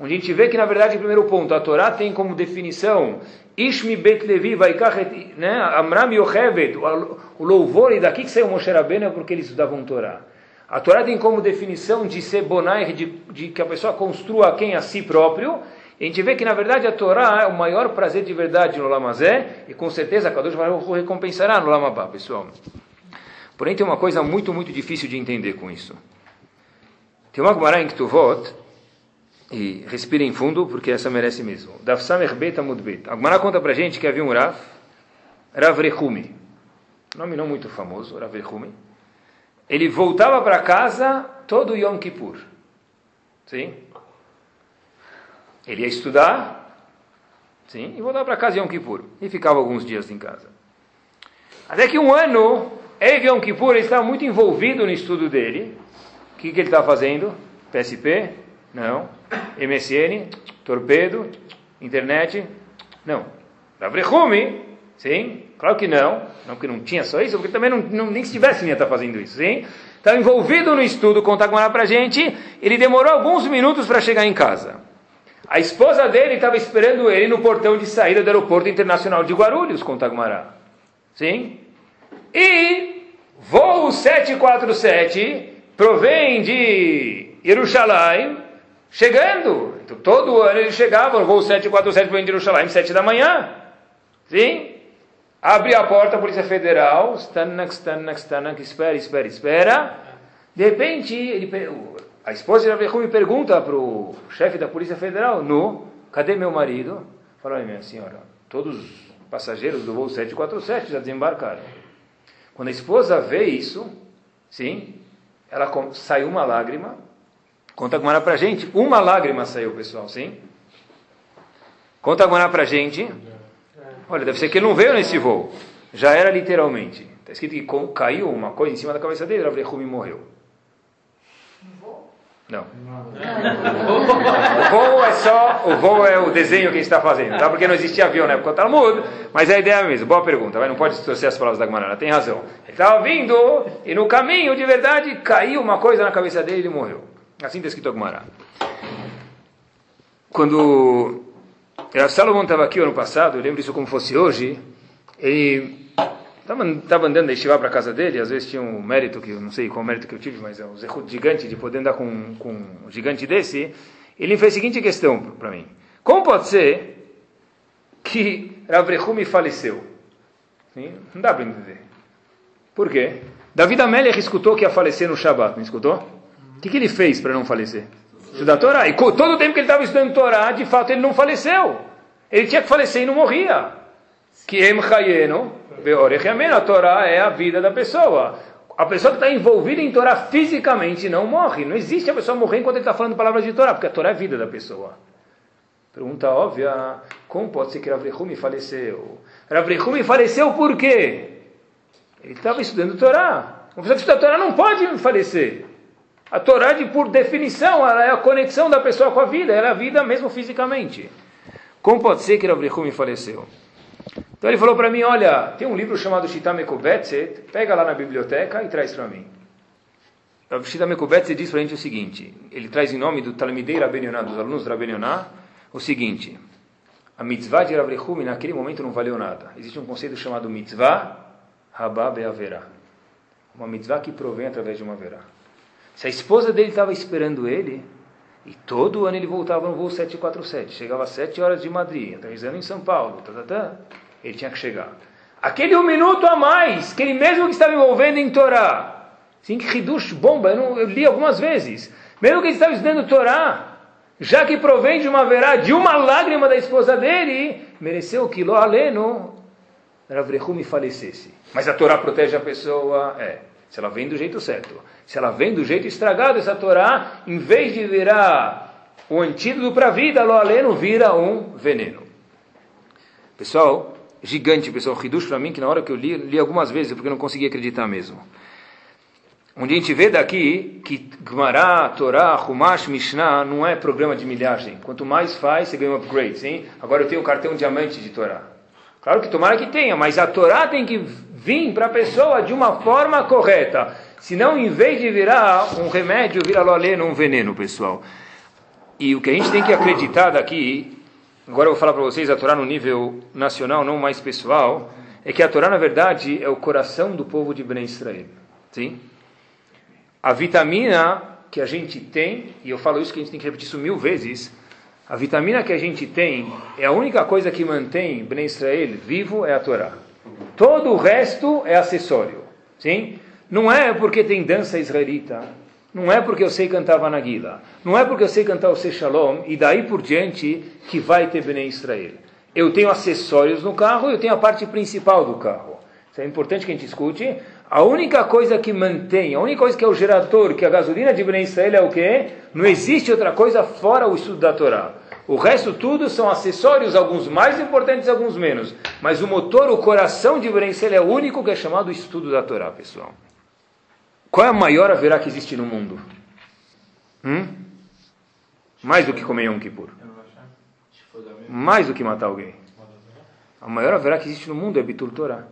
Onde a gente vê que, na verdade, o primeiro ponto, a Torá tem como definição Ishmi Bet Levi Vaikachet, né? Amram Yochevet, o louvor, e daqui que saiu Moshe Rabbeinu é porque eles estudavam Torá. A Torá tem como definição de ser bonai, de, de, que a pessoa construa quem a si próprio. A gente vê que, na verdade, a Torá é o maior prazer de verdade no Lamazé, e com certeza Kadosh Baruch recompensará no Lamabá, pessoal. Porém, tem uma coisa muito, muito difícil de entender com isso. Tem uma Gemara em Ktuvot, e respirem fundo, porque essa merece mesmo. Daf Samer Bet. A Gemara conta pra gente que havia um Rav, Rav Rehumi. Nome não muito famoso, Rav Rehumi. Ele voltava para casa todo Yom Kippur. Sim? Ele ia estudar, sim, e voltava para casa Yom Kippur. E ficava alguns dias em casa. Até que um ano Erev Yom Kippur estava muito envolvido no estudo dele. O que, que ele estava fazendo? PSP? Não. MSN? Torpedo? Internet? Não. Ravrechume? Sim. Claro que não. Não porque não tinha só isso, porque também não, não, nem se tivesse ia estar fazendo isso. Sim. Estava envolvido no estudo, conta com ela para gente. Ele demorou alguns minutos para chegar em casa. A esposa dele estava esperando ele no portão de saída do aeroporto internacional de Guarulhos, com Tagmará. Sim? E voo 747 provém de Jerusalém, chegando. Então, todo ano ele chegava, voo 747 provém de Jerusalém, 7 da manhã. Sim? Abre a porta, a Polícia Federal, stanak, stanak, stanak, espera, espera, espera. De repente, ele, a esposa de me pergunta para o chefe da Polícia Federal, no, cadê meu marido? Fala, minha senhora, todos os passageiros do voo 747 já desembarcaram. Quando a esposa vê isso, sim, ela saiu uma lágrima. Conta agora para gente, uma lágrima saiu, pessoal, sim? Conta agora para gente. Olha, deve ser que ele não veio nesse voo. Já era literalmente. Está escrito que caiu uma coisa em cima da cabeça dele, Rav morreu. Não. O voo é só, o voo é o desenho que a gente está fazendo, tá? Porque não existia avião na época do Talmud, mas é a ideia é mesmo. Boa pergunta, não pode distorcer as palavras da Gmarana, tem razão. Ele estava vindo e no caminho, de verdade, caiu uma coisa na cabeça dele e ele morreu. Assim está escrito Gmarana. Quando Salomão estava aqui ano passado, eu lembro isso como fosse hoje, ele Estava andando da Estivá para casa dele, às vezes tinha um mérito, que eu não sei qual mérito que eu tive, mas é um zerrut gigante de poder andar com, com um gigante desse. Ele fez a seguinte questão para mim: Como pode ser que Rav faleceu? Sim? Não dá para entender. Por quê? David Amelech escutou que ia falecer no Shabat, não escutou? O que, que ele fez para não falecer? Estudar Torá. E todo o tempo que ele estava estudando Torá, de fato ele não faleceu. Ele tinha que falecer e não morria. Que em Chayeno, a Torá é a vida da pessoa. A pessoa que está envolvida em Torá fisicamente não morre. Não existe a pessoa morrer enquanto ele está falando palavras de Torá, porque a Torá é a vida da pessoa. Pergunta óbvia: como pode ser que Rav faleceu? Rav faleceu por quê? Ele estava estudando Torá. Uma pessoa que estuda Torá não pode falecer. A Torá, de, por definição, ela é a conexão da pessoa com a vida, ela é a vida mesmo fisicamente. Como pode ser que Rav faleceu? Então ele falou para mim, olha, tem um livro chamado Shita Mekubetset, pega lá na biblioteca e traz para mim. O Shita Mekubetset diz para a gente o seguinte, ele traz em nome do Talmidei Rabbenioná, dos alunos do Rabbenioná, o seguinte, a mitzvah de Rav naquele momento não valeu nada. Existe um conceito chamado mitzvah rabá beaverá. Uma mitzvah que provém através de uma verá. Se a esposa dele estava esperando ele, e todo ano ele voltava no voo 747, chegava às 7 horas de Madrid, aterrissando em São Paulo, tá, tá, tá ele tinha que chegar. Aquele um minuto a mais, que ele mesmo que estava envolvendo em Torá, sim, que Hidush bomba, eu, não, eu, li algumas vezes, mesmo que ele estava estudando Torá, já que provém de uma verá, de uma lágrima da esposa dele, mereceu que Lo Aleno, Ravrehumi falecesse. Mas a Torá protege a pessoa, é, se ela vem do jeito certo. Se ela vem do jeito estragado, essa Torá, em vez de virar o antídoto para a vida, Lo Aleno vira um veneno. Pessoal, gigante, pessoal, Hidush para mim, que na hora que eu li, li algumas vezes, porque eu não conseguia acreditar mesmo. Onde a gente vê daqui que Gemara, Torá, Humash, Mishnah não é programa de milhagem. Quanto mais faz, você ganha um upgrade, sim? Agora eu tenho um cartão diamante de Torá. Claro que tomara que tenha, mas a Torá tem que vir para a pessoa de uma forma correta. Senão, em vez de virar um remédio, vira loleno, um veneno, pessoal. E o que a gente tem que acreditar daqui agora eu vou falar para vocês a Torá no nível nacional, não mais pessoal, é que a Torá, na verdade, é o coração do povo de Ben Israel. Sim? A vitamina que a gente tem, e eu falo isso que a gente tem que repetir isso mil vezes, a vitamina que a gente tem é a única coisa que mantém Ben Israel vivo, é a Torá. Todo o resto é acessório. Sim? Não é porque tem dança israelita, não é porque eu sei cantar Vanagila, não é porque eu sei cantar o Se Shalom, e daí por diante que vai ter Bnei Israel. Eu tenho acessórios no carro, eu tenho a parte principal do carro. Isso é importante que a gente escute. A única coisa que mantém, a única coisa que é o gerador, que a gasolina de Bnei Israel é o quê? Não existe outra coisa fora o estudo da Torá. O resto tudo são acessórios, alguns mais importantes, alguns menos. Mas o motor, o coração de Bnei Israel é o único que é chamado estudo da Torá, pessoal. Qual é a maior haverá que existe no mundo? Hum? Mais do que comer Yom Kippur. Mais do que matar alguém. A maior haverá que existe no mundo é Bitul Torah.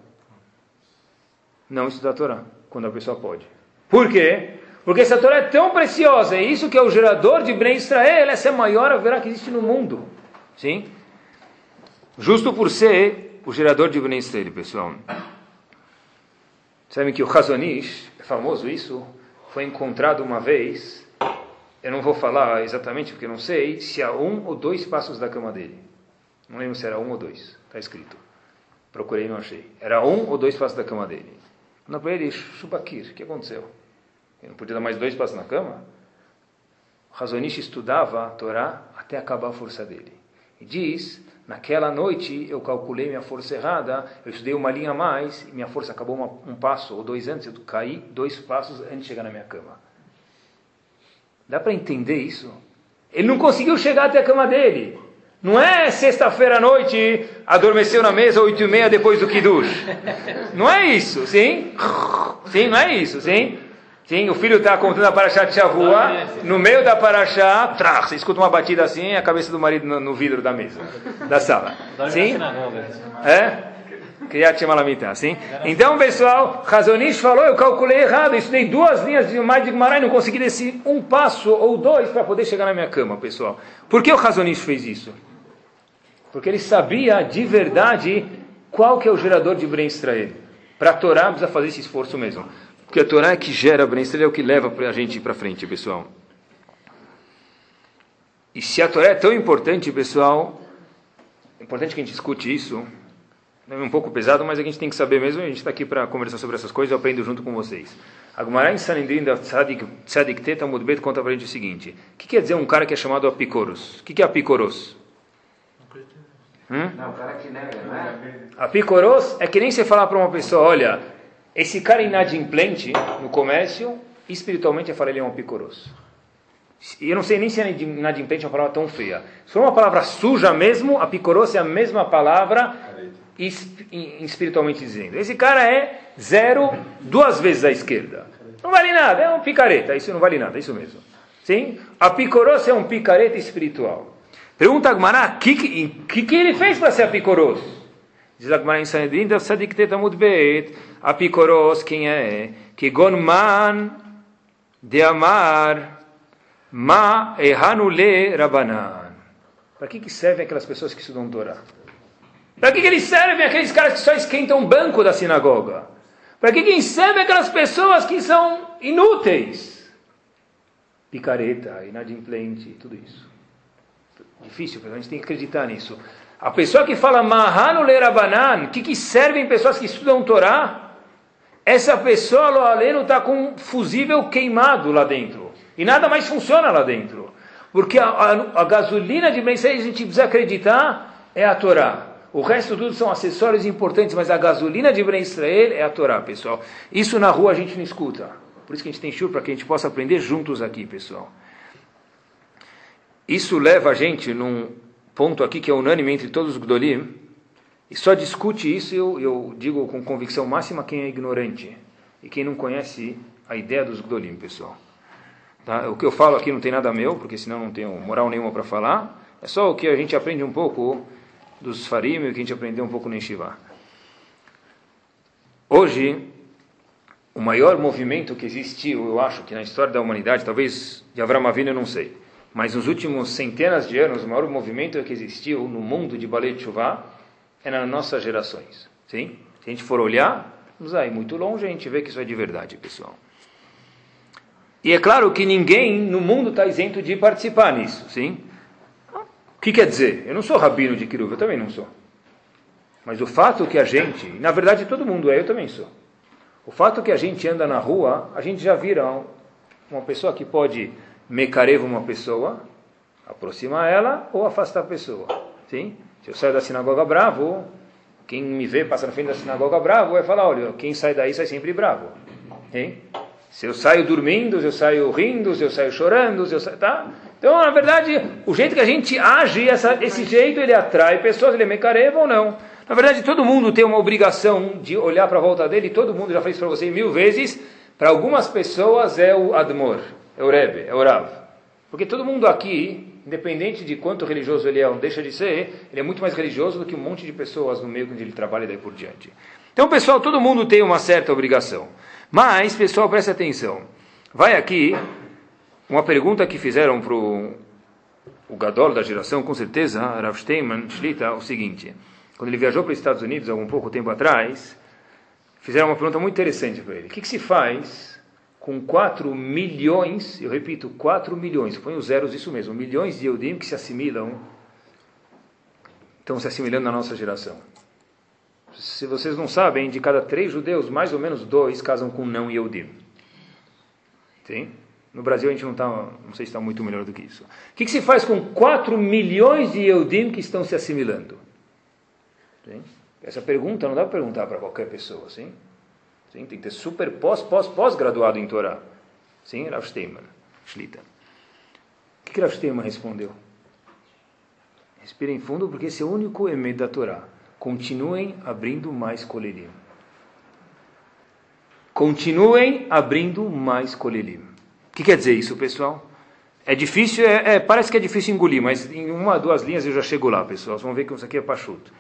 Não estudar Torá, quando a pessoa pode. Por quê? Porque essa Torá é tão preciosa, é isso que é o gerador de Bnei Israel, essa é a maior haverá que existe no mundo. Sim? Justo por ser o gerador de Bnei Israel, pessoal. Sabem que o Hazonish, famoso isso, foi encontrado uma vez, eu não vou falar exatamente porque não sei, se há um ou dois passos da cama dele. Não lembro se era um ou dois, está escrito. Procurei e não achei. Era um ou dois passos da cama dele. Não para ele, Shubakir, o que aconteceu? Ele não podia dar mais dois passos na cama? O Razonish estudava a Torá até acabar a força dele. E diz, naquela noite eu calculei minha força errada, eu estudei uma linha a mais, e minha força acabou uma, um passo ou dois antes, eu caí dois passos antes de chegar na minha cama. Dá para entender isso? Ele não conseguiu chegar até a cama dele. Não é sexta-feira à noite, adormeceu na mesa, oito e meia depois do Kiddush. Não é isso, sim? Sim, não é isso, sim? Sim, o filho está contando a Paraxá de Shavua, no meio da Paraxá, você escuta uma batida assim, a cabeça do marido no, no vidro da mesa, da sala. Sim? É? Kriyat Shemalamita, sim? Então, pessoal, Razonish falou, eu calculei errado, estudei duas linhas de mais de Gumará e não consegui descer um passo ou dois para poder chegar na minha cama, pessoal. Por que o Razonish fez isso? Porque ele sabia de verdade qual que é o gerador de Bren Israel. Para Torá precisa fazer esse esforço mesmo. Porque a Torá é que gera Bren Israel, é o que leva a gente para frente, pessoal. E se a Torá é tão importante, pessoal, é importante que a gente escute isso, é um pouco pesado, mas a gente tem que saber mesmo, a gente está aqui para conversar sobre essas coisas, eu aprendo junto com vocês. A Gemara em Sanedrin da Tzadik Teta Mudbet conta para a gente o seguinte, o que quer dizer um cara que é chamado Apicoros? O que, que é Apicoros? Hum? Não, o cara que nega, não é? Apicoros é que nem você falar para uma pessoa, olha, esse cara inadimplente no comércio, espiritualmente eu falei ele é um apicoros. E eu não sei nem se inadimplente é uma palavra tão feia. Se for uma palavra suja mesmo, apicoros é a mesma palavra espiritualmente dizendo. Esse cara é zero duas vezes à esquerda. Não vale nada, é um picareta, isso não vale nada, isso mesmo. Sim? A picoros é um picareta espiritual. Pergunta a Gmará, o que, que, que, ele fez para ser a picoros? Diz a Gmará em Sanedrin, da Sadik Amud Beit, a picoros quem é? Que gonman de amar ma ehanule rabanan. Para que, que servem aquelas pessoas que estudam Torá? Para que, que eles servem aqueles caras que só esquentam o banco da sinagoga? Para que, que servem aquelas pessoas que são inúteis? Picareta, inadimplente, tudo isso. Difícil, a gente tem que acreditar nisso. A pessoa que fala Mahanu Lerabanan, que, que servem pessoas que estudam Torá? Essa pessoa, lo aleno, está com um fusível queimado lá dentro. E nada mais funciona lá dentro. Porque a, a, a gasolina de bem a gente precisa acreditar é a Torá. O resto tudo são acessórios importantes, mas a gasolina de Ben Israel é a Torá, pessoal. Isso na rua a gente não escuta. Por isso que a gente tem churro para que a gente possa aprender juntos aqui, pessoal. Isso leva a gente num ponto aqui que é unânime entre todos os Gdolim, e só discute isso, eu, eu digo com convicção máxima, quem é ignorante e quem não conhece a ideia dos Gdolim, pessoal. Tá? O que eu falo aqui não tem nada meu, porque senão não tenho moral nenhuma para falar. É só o que a gente aprende um pouco dos Farim, que a gente aprendeu um pouco no Yeshiva. Hoje, o maior movimento que existiu, eu acho que na história da humanidade, talvez de Avram Avinu eu não sei, mas nos últimos centenas de anos, o maior movimento que existiu no mundo de Balei Tshuva é nas nossas gerações. Sim? Se a gente for olhar, vamos aí muito longe, a gente vê que isso é de verdade, pessoal. E é claro que ninguém no mundo está isento de participar nisso, sim? que quer dizer? Eu não sou rabino de Kiruv, eu também não sou. Mas o fato que a gente, na verdade todo mundo é, eu também sou. O fato que a gente anda na rua, a gente já vira uma pessoa que pode mecarevo uma pessoa, aproximar ela ou afastar a pessoa. Sim? Se eu saio da sinagoga bravo, quem me vê passar na frente da sinagoga bravo vai falar, olha, quem sai daí sai sempre bravo. Sim? Se eu saio dormindo, se eu saio rindo, se eu saio chorando, se eu saio, tá? Então, na verdade, o jeito que a gente age, essa, esse jeito, ele atrai pessoas, ele é mecareva ou não. Na verdade, todo mundo tem uma obrigação de olhar para a volta dele, todo mundo já fez para você mil vezes. Para algumas pessoas é o Admor, é o Rebbe, é o Rav. Porque todo mundo aqui, independente de quanto religioso ele é ou deixa de ser, ele é muito mais religioso do que um monte de pessoas no meio onde ele trabalha e daí por diante. Então, pessoal, todo mundo tem uma certa obrigação. Mas, pessoal, preste atenção. Vai aqui uma pergunta que fizeram para o Gadol da geração, com certeza, Rav Steinman Shlita, o seguinte. Quando ele viajou para os Estados Unidos, há um pouco tempo atrás, fizeram uma pergunta muito interessante para ele. O que, que se faz com 4 milhões, eu repito, 4 milhões, põe os zeros isso mesmo, milhões de Eudim que se assimilam, estão se assimilando na nossa geração. Se vocês não sabem, de cada três judeus, mais ou menos dois casam com não Yehudim. Sim? No Brasil a gente não está, não sei se está muito melhor do que isso. O que, que se faz com 4 milhões de Yehudim que estão se assimilando? Sim? Essa pergunta não dá para perguntar para qualquer pessoa, sim? Sim? Tem que ter super pós, pós, pós-graduado em Torá. Sim, Rav Steinman, Shlita. O que, que Rav Steinman respondeu? Respirem fundo, porque esse é o único emet da Torá. Continuem abrindo mais colerim. Continuem abrindo mais colerim. O que quer dizer isso, pessoal? É difícil, é, é, parece que é difícil engolir, mas em uma, duas linhas eu já chego lá, pessoal. Vocês vão ver que isso aqui é pachuto.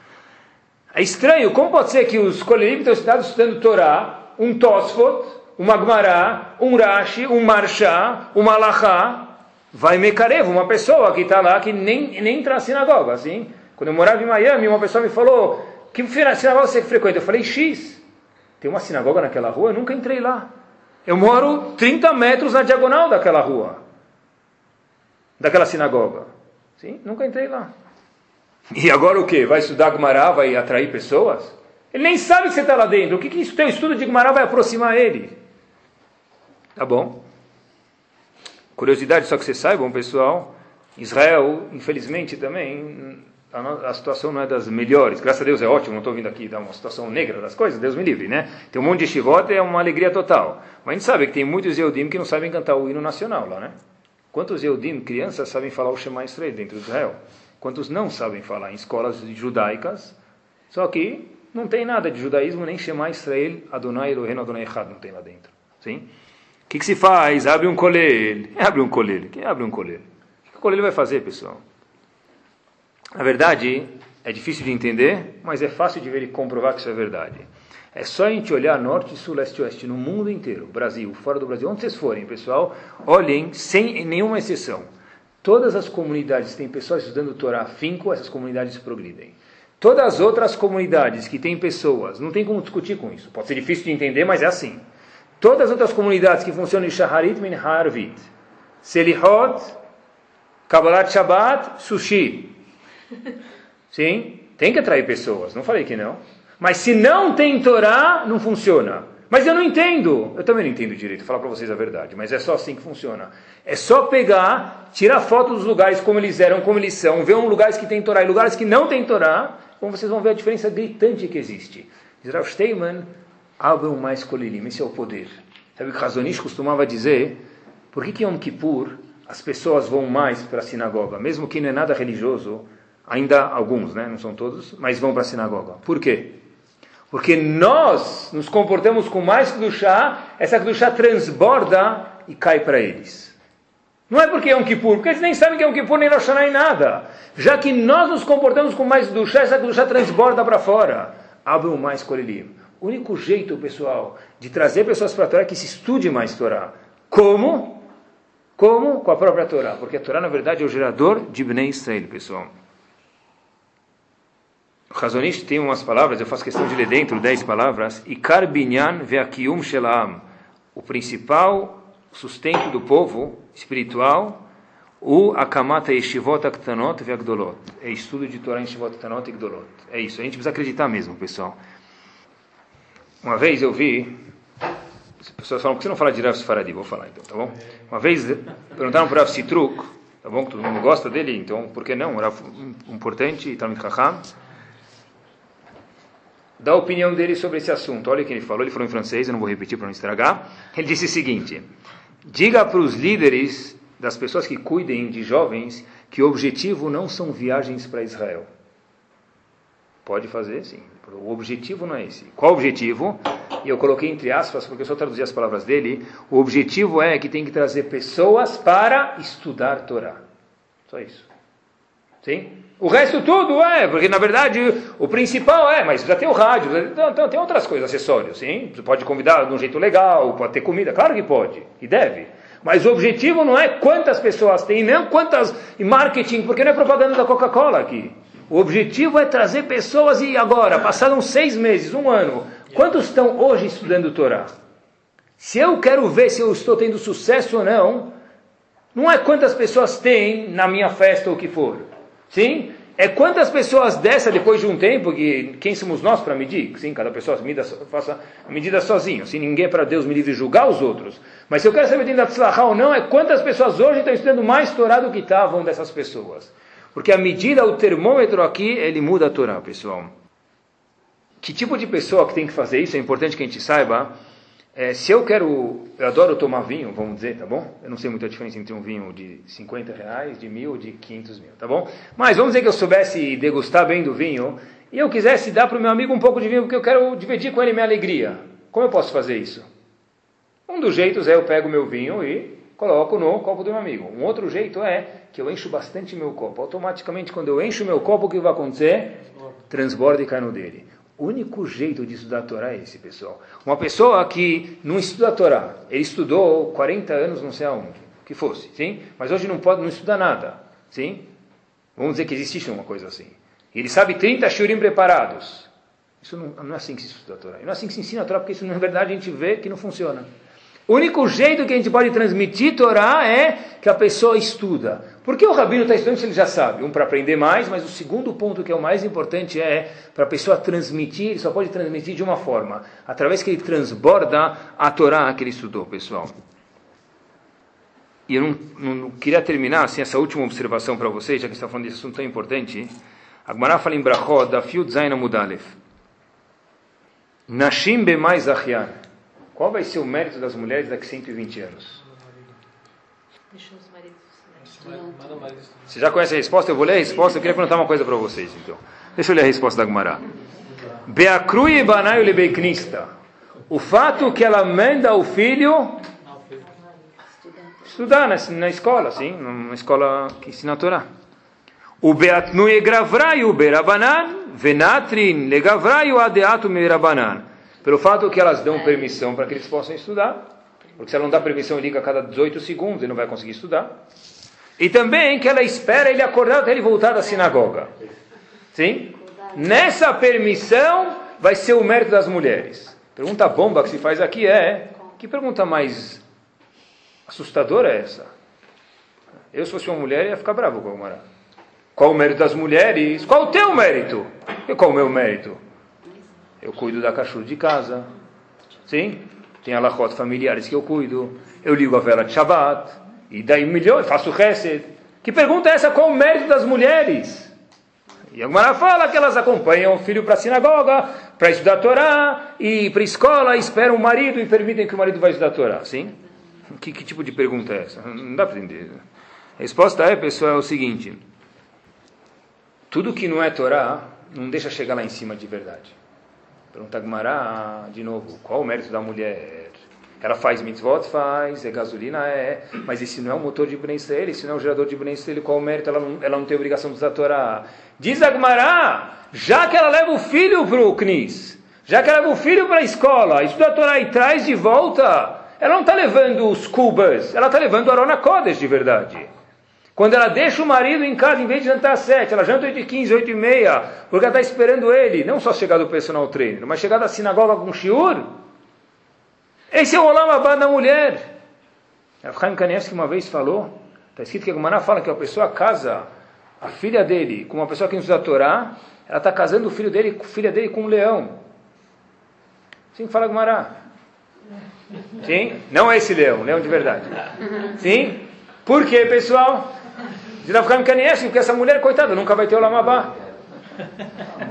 É estranho, como pode ser que os colerim estão estudando Torá, um Tosfot, um Agmará, um Rashi, um Marshá, um Malachá, vai Mekarev, uma pessoa que está lá que nem, nem entra na sinagoga, assim. Quando eu morava em Miami, uma pessoa me falou, que sinagoga você frequenta? Eu falei, X. Tem uma sinagoga naquela rua? Eu nunca entrei lá. Eu moro 30 metros na diagonal daquela rua. Daquela sinagoga. Sim, nunca entrei lá. E agora o que? Vai estudar Gumará, vai atrair pessoas? Ele nem sabe que você está lá dentro. O que, que isso tem? O estudo de Gumará vai aproximar ele. Tá bom? Curiosidade, só que vocês saibam, pessoal, Israel, infelizmente também, a, situação não é das melhores. Graças a Deus é ótimo, não estou vindo aqui dar uma situação negra das coisas, Deus me livre, né? Tem um monte de shivot, é uma alegria total. Mas a gente sabe que tem muitos Yehudim que não sabem cantar o hino nacional lá, né? Quantos Yehudim, crianças, sabem falar o Shema Israel dentro de Israel? Quantos não sabem falar em escolas judaicas? Só que não tem nada de judaísmo, nem Shema Israel, Adonai Eloheinu Adonai Echad, não tem lá dentro. Sim? O que, que, se faz? Abre um colher. Quem abre um colher? Quem abre um colher? O que o colher vai fazer, pessoal? Na verdade, é difícil de entender, mas é fácil de ver e comprovar que isso é verdade. É só a gente olhar norte, sul, leste oeste, no mundo inteiro, Brasil, fora do Brasil, onde vocês forem, pessoal, olhem sem nenhuma exceção. Todas as comunidades que têm pessoas estudando Torá afinco, essas comunidades progridem. Todas as outras comunidades que têm pessoas, não tem como discutir com isso. Pode ser difícil de entender, mas é assim. Todas as outras comunidades que funcionam em Shaharit Min Harvit, Selihot, Kabbalat Shabbat, Sushi. Sim? Tem que atrair pessoas, não falei que não. Mas se não tem Torá, não funciona. Mas eu não entendo. Eu também não entendo direito, vou falar para vocês a verdade. Mas é só assim que funciona. É só pegar, tirar foto dos lugares como eles eram, como eles são, ver um lugares que tem Torá e lugares que não tem Torá, como vocês vão ver a diferença gritante que existe. Israel Steinman abram mais colirim, esse é o poder. Sabe o que Razonish costumava dizer? Por que, que Yom Kippur as pessoas vão mais para a sinagoga? Mesmo que não é nada religioso, ainda alguns, né? não são todos, mas vão para a sinagoga. Por quê? Porque nós nos comportamos com mais chá, essa chá transborda e cai para eles. Não é porque é um Kippur, porque eles nem sabem que é um Kippur, nem Rosh nem nada. Já que nós nos comportamos com mais chá, essa chá transborda para fora. Abram mais Kolelim. O único jeito, pessoal, de trazer pessoas para a Torá é que se estude mais Torá. Como? Como? Com a própria Torá. Porque a Torá, na verdade, é o gerador de Bnei Israel, pessoal. O Razonish tem umas palavras, eu faço questão de ler dentro, dez palavras. Ikar binyan ve'akium shelam. O principal sustento do povo espiritual, o akamata yeshivot aktanot ve'agdolot. É estudo de Torá em yeshivot aktanot e gdolot. É isso, a gente precisa acreditar mesmo, pessoal. Uma vez eu vi, as pessoas falam, por que você não fala de Rav Sfaradi? Vou falar então, tá bom? Uma vez perguntaram para o Rav Citruk, tá bom? Todo mundo gosta dele, então por que não? Um importante, Talmud Chacham. Da opinião dele sobre esse assunto. Olha o que ele falou, ele falou em francês, eu não vou repetir para não estragar. Ele disse o seguinte: diga para os líderes das pessoas que cuidem de jovens que o objetivo não são viagens para Israel. Pode fazer, sim. O objetivo não é esse. Qual o objetivo? E eu coloquei entre aspas, porque eu só traduzi as palavras dele. O objetivo é que tem que trazer pessoas para estudar Torá. Só isso. Sim? O resto tudo é, porque na verdade o principal é, mas já tem o rádio, então, então, tem outras coisas, acessórios, sim? Você pode convidar de um jeito legal, pode ter comida, claro que pode, e deve. Mas o objetivo não é quantas pessoas tem, nem quantas e marketing, porque não é propaganda da Coca-Cola aqui. O objetivo é trazer pessoas e agora, passaram seis meses, um ano, quantos estão hoje estudando Torá? Se eu quero ver se eu estou tendo sucesso ou não, não é quantas pessoas tem na minha festa ou o que for. Sim? É quantas pessoas dessa, depois de um tempo, que quem somos nós para medir? Sim, cada pessoa medida, faça a medida sozinho. Se ninguém é para Deus me livre julgar os outros. Mas se eu quero saber dentro da Tzlachá ou não, é quantas pessoas hoje estão estudando mais Torá do que estavam dessas pessoas. Porque a medida, o termômetro aqui, ele muda a Torá, pessoal. Que tipo de pessoa que tem que fazer isso? É importante que a gente saiba. É, se eu quero, eu adoro tomar vinho, vamos dizer, tá bom? Eu não sei muita diferença entre um vinho de 50 reais, de mil, de 500 mil, tá bom? Mas vamos dizer que eu soubesse degustar bem do vinho e eu quisesse dar para o meu amigo um pouco de vinho porque eu quero dividir com ele minha alegria. Como eu posso fazer isso? Um dos jeitos é eu pego meu vinho e coloco no copo do meu amigo. Um outro jeito é que eu encho bastante meu copo. Automaticamente, quando eu encho meu copo, o que vai acontecer? Transborda e cai no dele. O único jeito de estudar a Torá é esse, pessoal. Uma pessoa que não estuda a Torá, ele estudou 40 anos, não sei aonde, que fosse, sim? Mas hoje não pode, não estuda nada, sim? Vamos dizer que existe uma coisa assim. Ele sabe 30 shurim preparados. Isso não, não é assim que se estuda a Torá. Não é assim que se ensina a Torá, porque isso na verdade a gente vê que não funciona. O único jeito que a gente pode transmitir Torá é que a pessoa estuda. Por que o rabino está estudando se ele já sabe? Um, para aprender mais, mas o segundo ponto que é o mais importante é para a pessoa transmitir, ele só pode transmitir de uma forma, através que ele transborda a Torá que ele estudou, pessoal. E eu não, não, queria terminar assim, essa última observação para vocês, já que está falando desse assunto tão importante. A fala em Brachot, da Fiud Zain Amudalef. Nashim. Qual vai ser o mérito das mulheres daqui a 120 anos? Você já conhece a resposta? Eu vou ler a resposta. Eu queria perguntar uma coisa para vocês, então. Deixa eu ler a resposta da Gemara. Beakrui banayu lebeiknista. O fato que ela manda o filho estudar na, escola, sim, numa escola que ensina a Torá. O beatnui gravrayu berabanan, venatrin legavrayu adeatu merabanan pelo fato que elas dão permissão para que eles possam estudar, porque se ela não dá permissão, liga a cada 18 segundos, ele não vai conseguir estudar. E também que ela espera ele acordar até ele voltar da sinagoga. Sim? Nessa permissão vai ser o mérito das mulheres. Pergunta bomba que se faz aqui é: que pergunta mais assustadora é essa? Eu, se fosse uma mulher, ia ficar bravo com a Gomara. Qual o mérito das mulheres? Qual o teu mérito? E qual o meu mérito? Eu cuido da cachorro de casa. Sim? Tem alahot familiares que eu cuido. Eu ligo a vela de Shabbat. E daí milhões, faço Hesed. Que pergunta é essa? Qual o mérito das mulheres? E a Gemara fala que elas acompanham o filho para a sinagoga, para estudar a Torá, e para a escola, esperam o marido e permitem que o marido vá estudar a Torá. Sim? Que, que tipo de pergunta é essa? Não dá para entender. A resposta é, pessoal, é o seguinte. Tudo que não é Torá, não deixa chegar lá em cima de verdade. Pergunta Gumará, de novo, qual o mérito da mulher? Ela faz mitzvot? Faz, é gasolina? É, mas esse não é o motor de Ben Israel, esse não é o gerador de Ben Israel, qual o mérito? Ela não, ela não tem obrigação de usar a Torá. Diz Agmará, já que ela leva o filho para o Knis, já que ela leva o filho para a escola, estuda a Torá e traz de volta, ela não está levando os cubas, ela está levando o Arona Kodesh de verdade. Quando ela deixa o marido em casa, em vez de jantar às sete, ela janta oito e quinze, oito e meia, porque ela está esperando ele, não só chegar do personal trainer, mas chegar da sinagoga com shiur. Esse é o Olam Abba da mulher. Chaim Kanievski uma vez falou, está escrito que a Gumará fala que a pessoa casa a filha dele com uma pessoa que não estuda a Torá, ela está casando o filho dele, filha dele com um leão. Sim, fala Gumará. Sim? Não é esse leão, leão de verdade. Sim? Por quê, pessoal? De Rafkam Kanievski, porque essa mulher, coitada, nunca vai ter o Lamabá.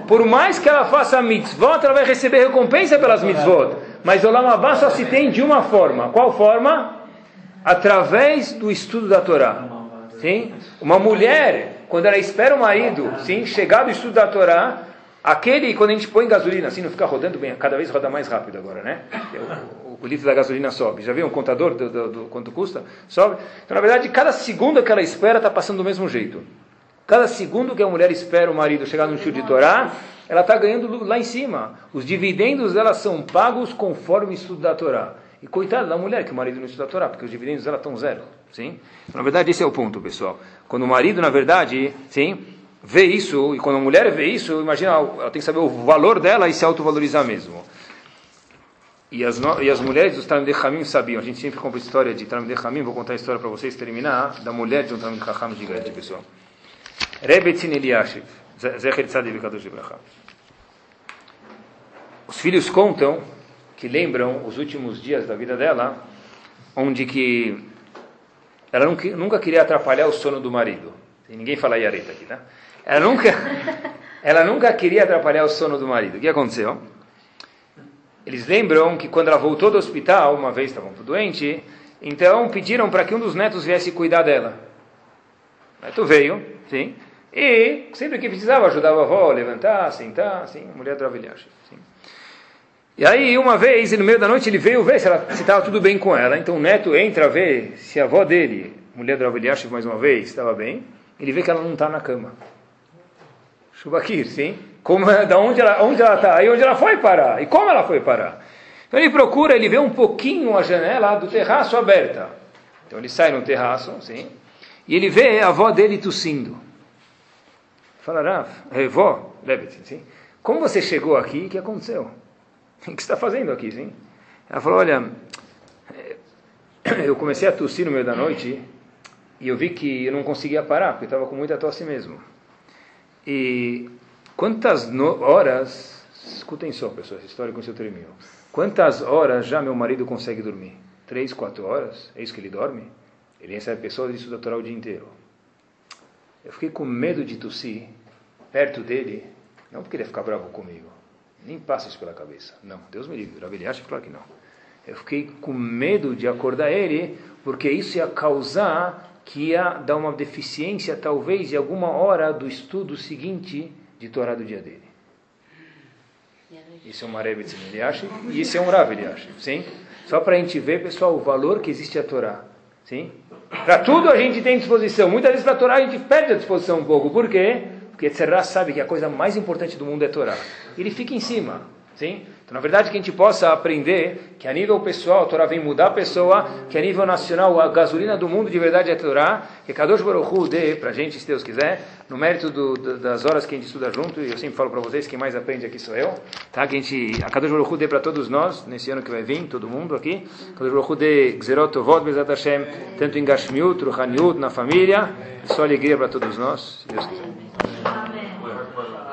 Por mais que ela faça mitzvot, ela vai receber recompensa pelas mitzvot. Mas o Lamabá só se tem de uma forma. Qual forma? Através do estudo da Torá. Sim? Uma mulher, quando ela espera o marido, sim, chegar do estudo da Torá, aquele, quando a gente põe gasolina, assim, não fica rodando bem, cada vez roda mais rápido agora, né? O, o litro da gasolina sobe. Já viu um contador do, do, do, quanto custa? Sobe. Então, na verdade, cada segundo que ela espera está passando do mesmo jeito. Cada segundo que a mulher espera o marido chegar no show de Torá, ela está ganhando lá em cima. Os dividendos dela são pagos conforme o estudo da Torá. E coitada da mulher que o marido não estuda a Torá, porque os dividendos dela estão zero. Sim? Então, na verdade, esse é o ponto, pessoal. Quando o marido, na verdade, sim, vê isso, e quando a mulher vê isso, imagina, ela tem que saber o valor dela e se autovalorizar mesmo. E as, no, e as mulheres dos Talmud Hamim sabiam, a gente sempre conta a história de Talmud Hamim, vou contar a história para vocês terminar, da mulher de um Talmud Hamim gigante, pessoal. Rebetzin Eliashiv, Zecher Tzadik Kadosh Ibrahim. Os filhos contam que lembram os últimos dias da vida dela, onde que ela nunca, queria atrapalhar o sono do marido. E ninguém fala Yareta aqui, tá? Ela nunca, ela nunca queria atrapalhar o sono do marido. O que aconteceu? Eles lembram que quando ela voltou do hospital, uma vez estava muito doente, então pediram para que um dos netos viesse cuidar dela. O neto veio, sim, e sempre que precisava ajudava a avó a levantar, sentar, assim, a mulher trabalhava. Sim. E aí, uma vez, no meio da noite, ele veio ver se estava tudo bem com ela. Então o neto entra a ver se a avó dele, mulher do Ravilhashiv, mais uma vez, estava bem. Ele vê que ela não está na cama. Shubakir, sim? Como, da onde ela onde ela está? Aí onde ela foi parar? E como ela foi parar? Então ele procura, ele vê um pouquinho a janela do terraço aberta. Então ele sai no terraço, sim? E ele vê a avó dele tossindo. Fala, Rav, é, vó, sim? Como você chegou aqui? O que aconteceu? O que você está fazendo aqui, sim? Ela falou, olha, eh, eu comecei a tossir no meio da noite e eu vi que eu não conseguia parar, porque estava com muita tosse mesmo. E quantas horas, escutem só, pessoal, essa história com seu termino. Quantas horas já meu marido consegue dormir? Três, quatro horas? É isso que ele dorme? Ele recebe pessoas de estudo o dia inteiro. Eu fiquei com medo de tossir perto dele, não porque ele ia ficar bravo comigo, nem passa isso pela cabeça. Não, Deus me livre. Rabi acha claro que não. Eu fiquei com medo de acordar ele, porque isso ia causar que ia dar uma deficiência, talvez, em alguma hora do estudo seguinte de Torá do dia dele. Isso é uma Rebbe Eliashi e isso é um Rav sim? Só para a gente ver, pessoal, o valor que existe a Torá, sim? Para tudo a gente tem disposição. Muitas vezes para a Torá a gente perde a disposição um pouco. Por quê? Porque Tzerá sabe que a coisa mais importante do mundo é Torá. Ele fica em cima, sim? Então, na verdade, que a gente possa aprender que a nível pessoal a Torá vem mudar a pessoa, que a nível nacional a gasolina do mundo de verdade é a Torá, que Kadosh Baruch Hu dê para a gente, se Deus quiser, no mérito do, das horas que a gente estuda junto, e eu sempre falo para vocês, quem mais aprende aqui sou eu, tá? que a gente, a Kadosh Baruch Hu dê para todos nós, nesse ano que vai vir, todo mundo aqui, Kadosh Baruch Hu dê Gzerot Tovot Bezat Hashem, tanto em Gashmiut, Ruhaniut, na família, só alegria para todos nós, se Deus quiser. 阿门。我也是说的。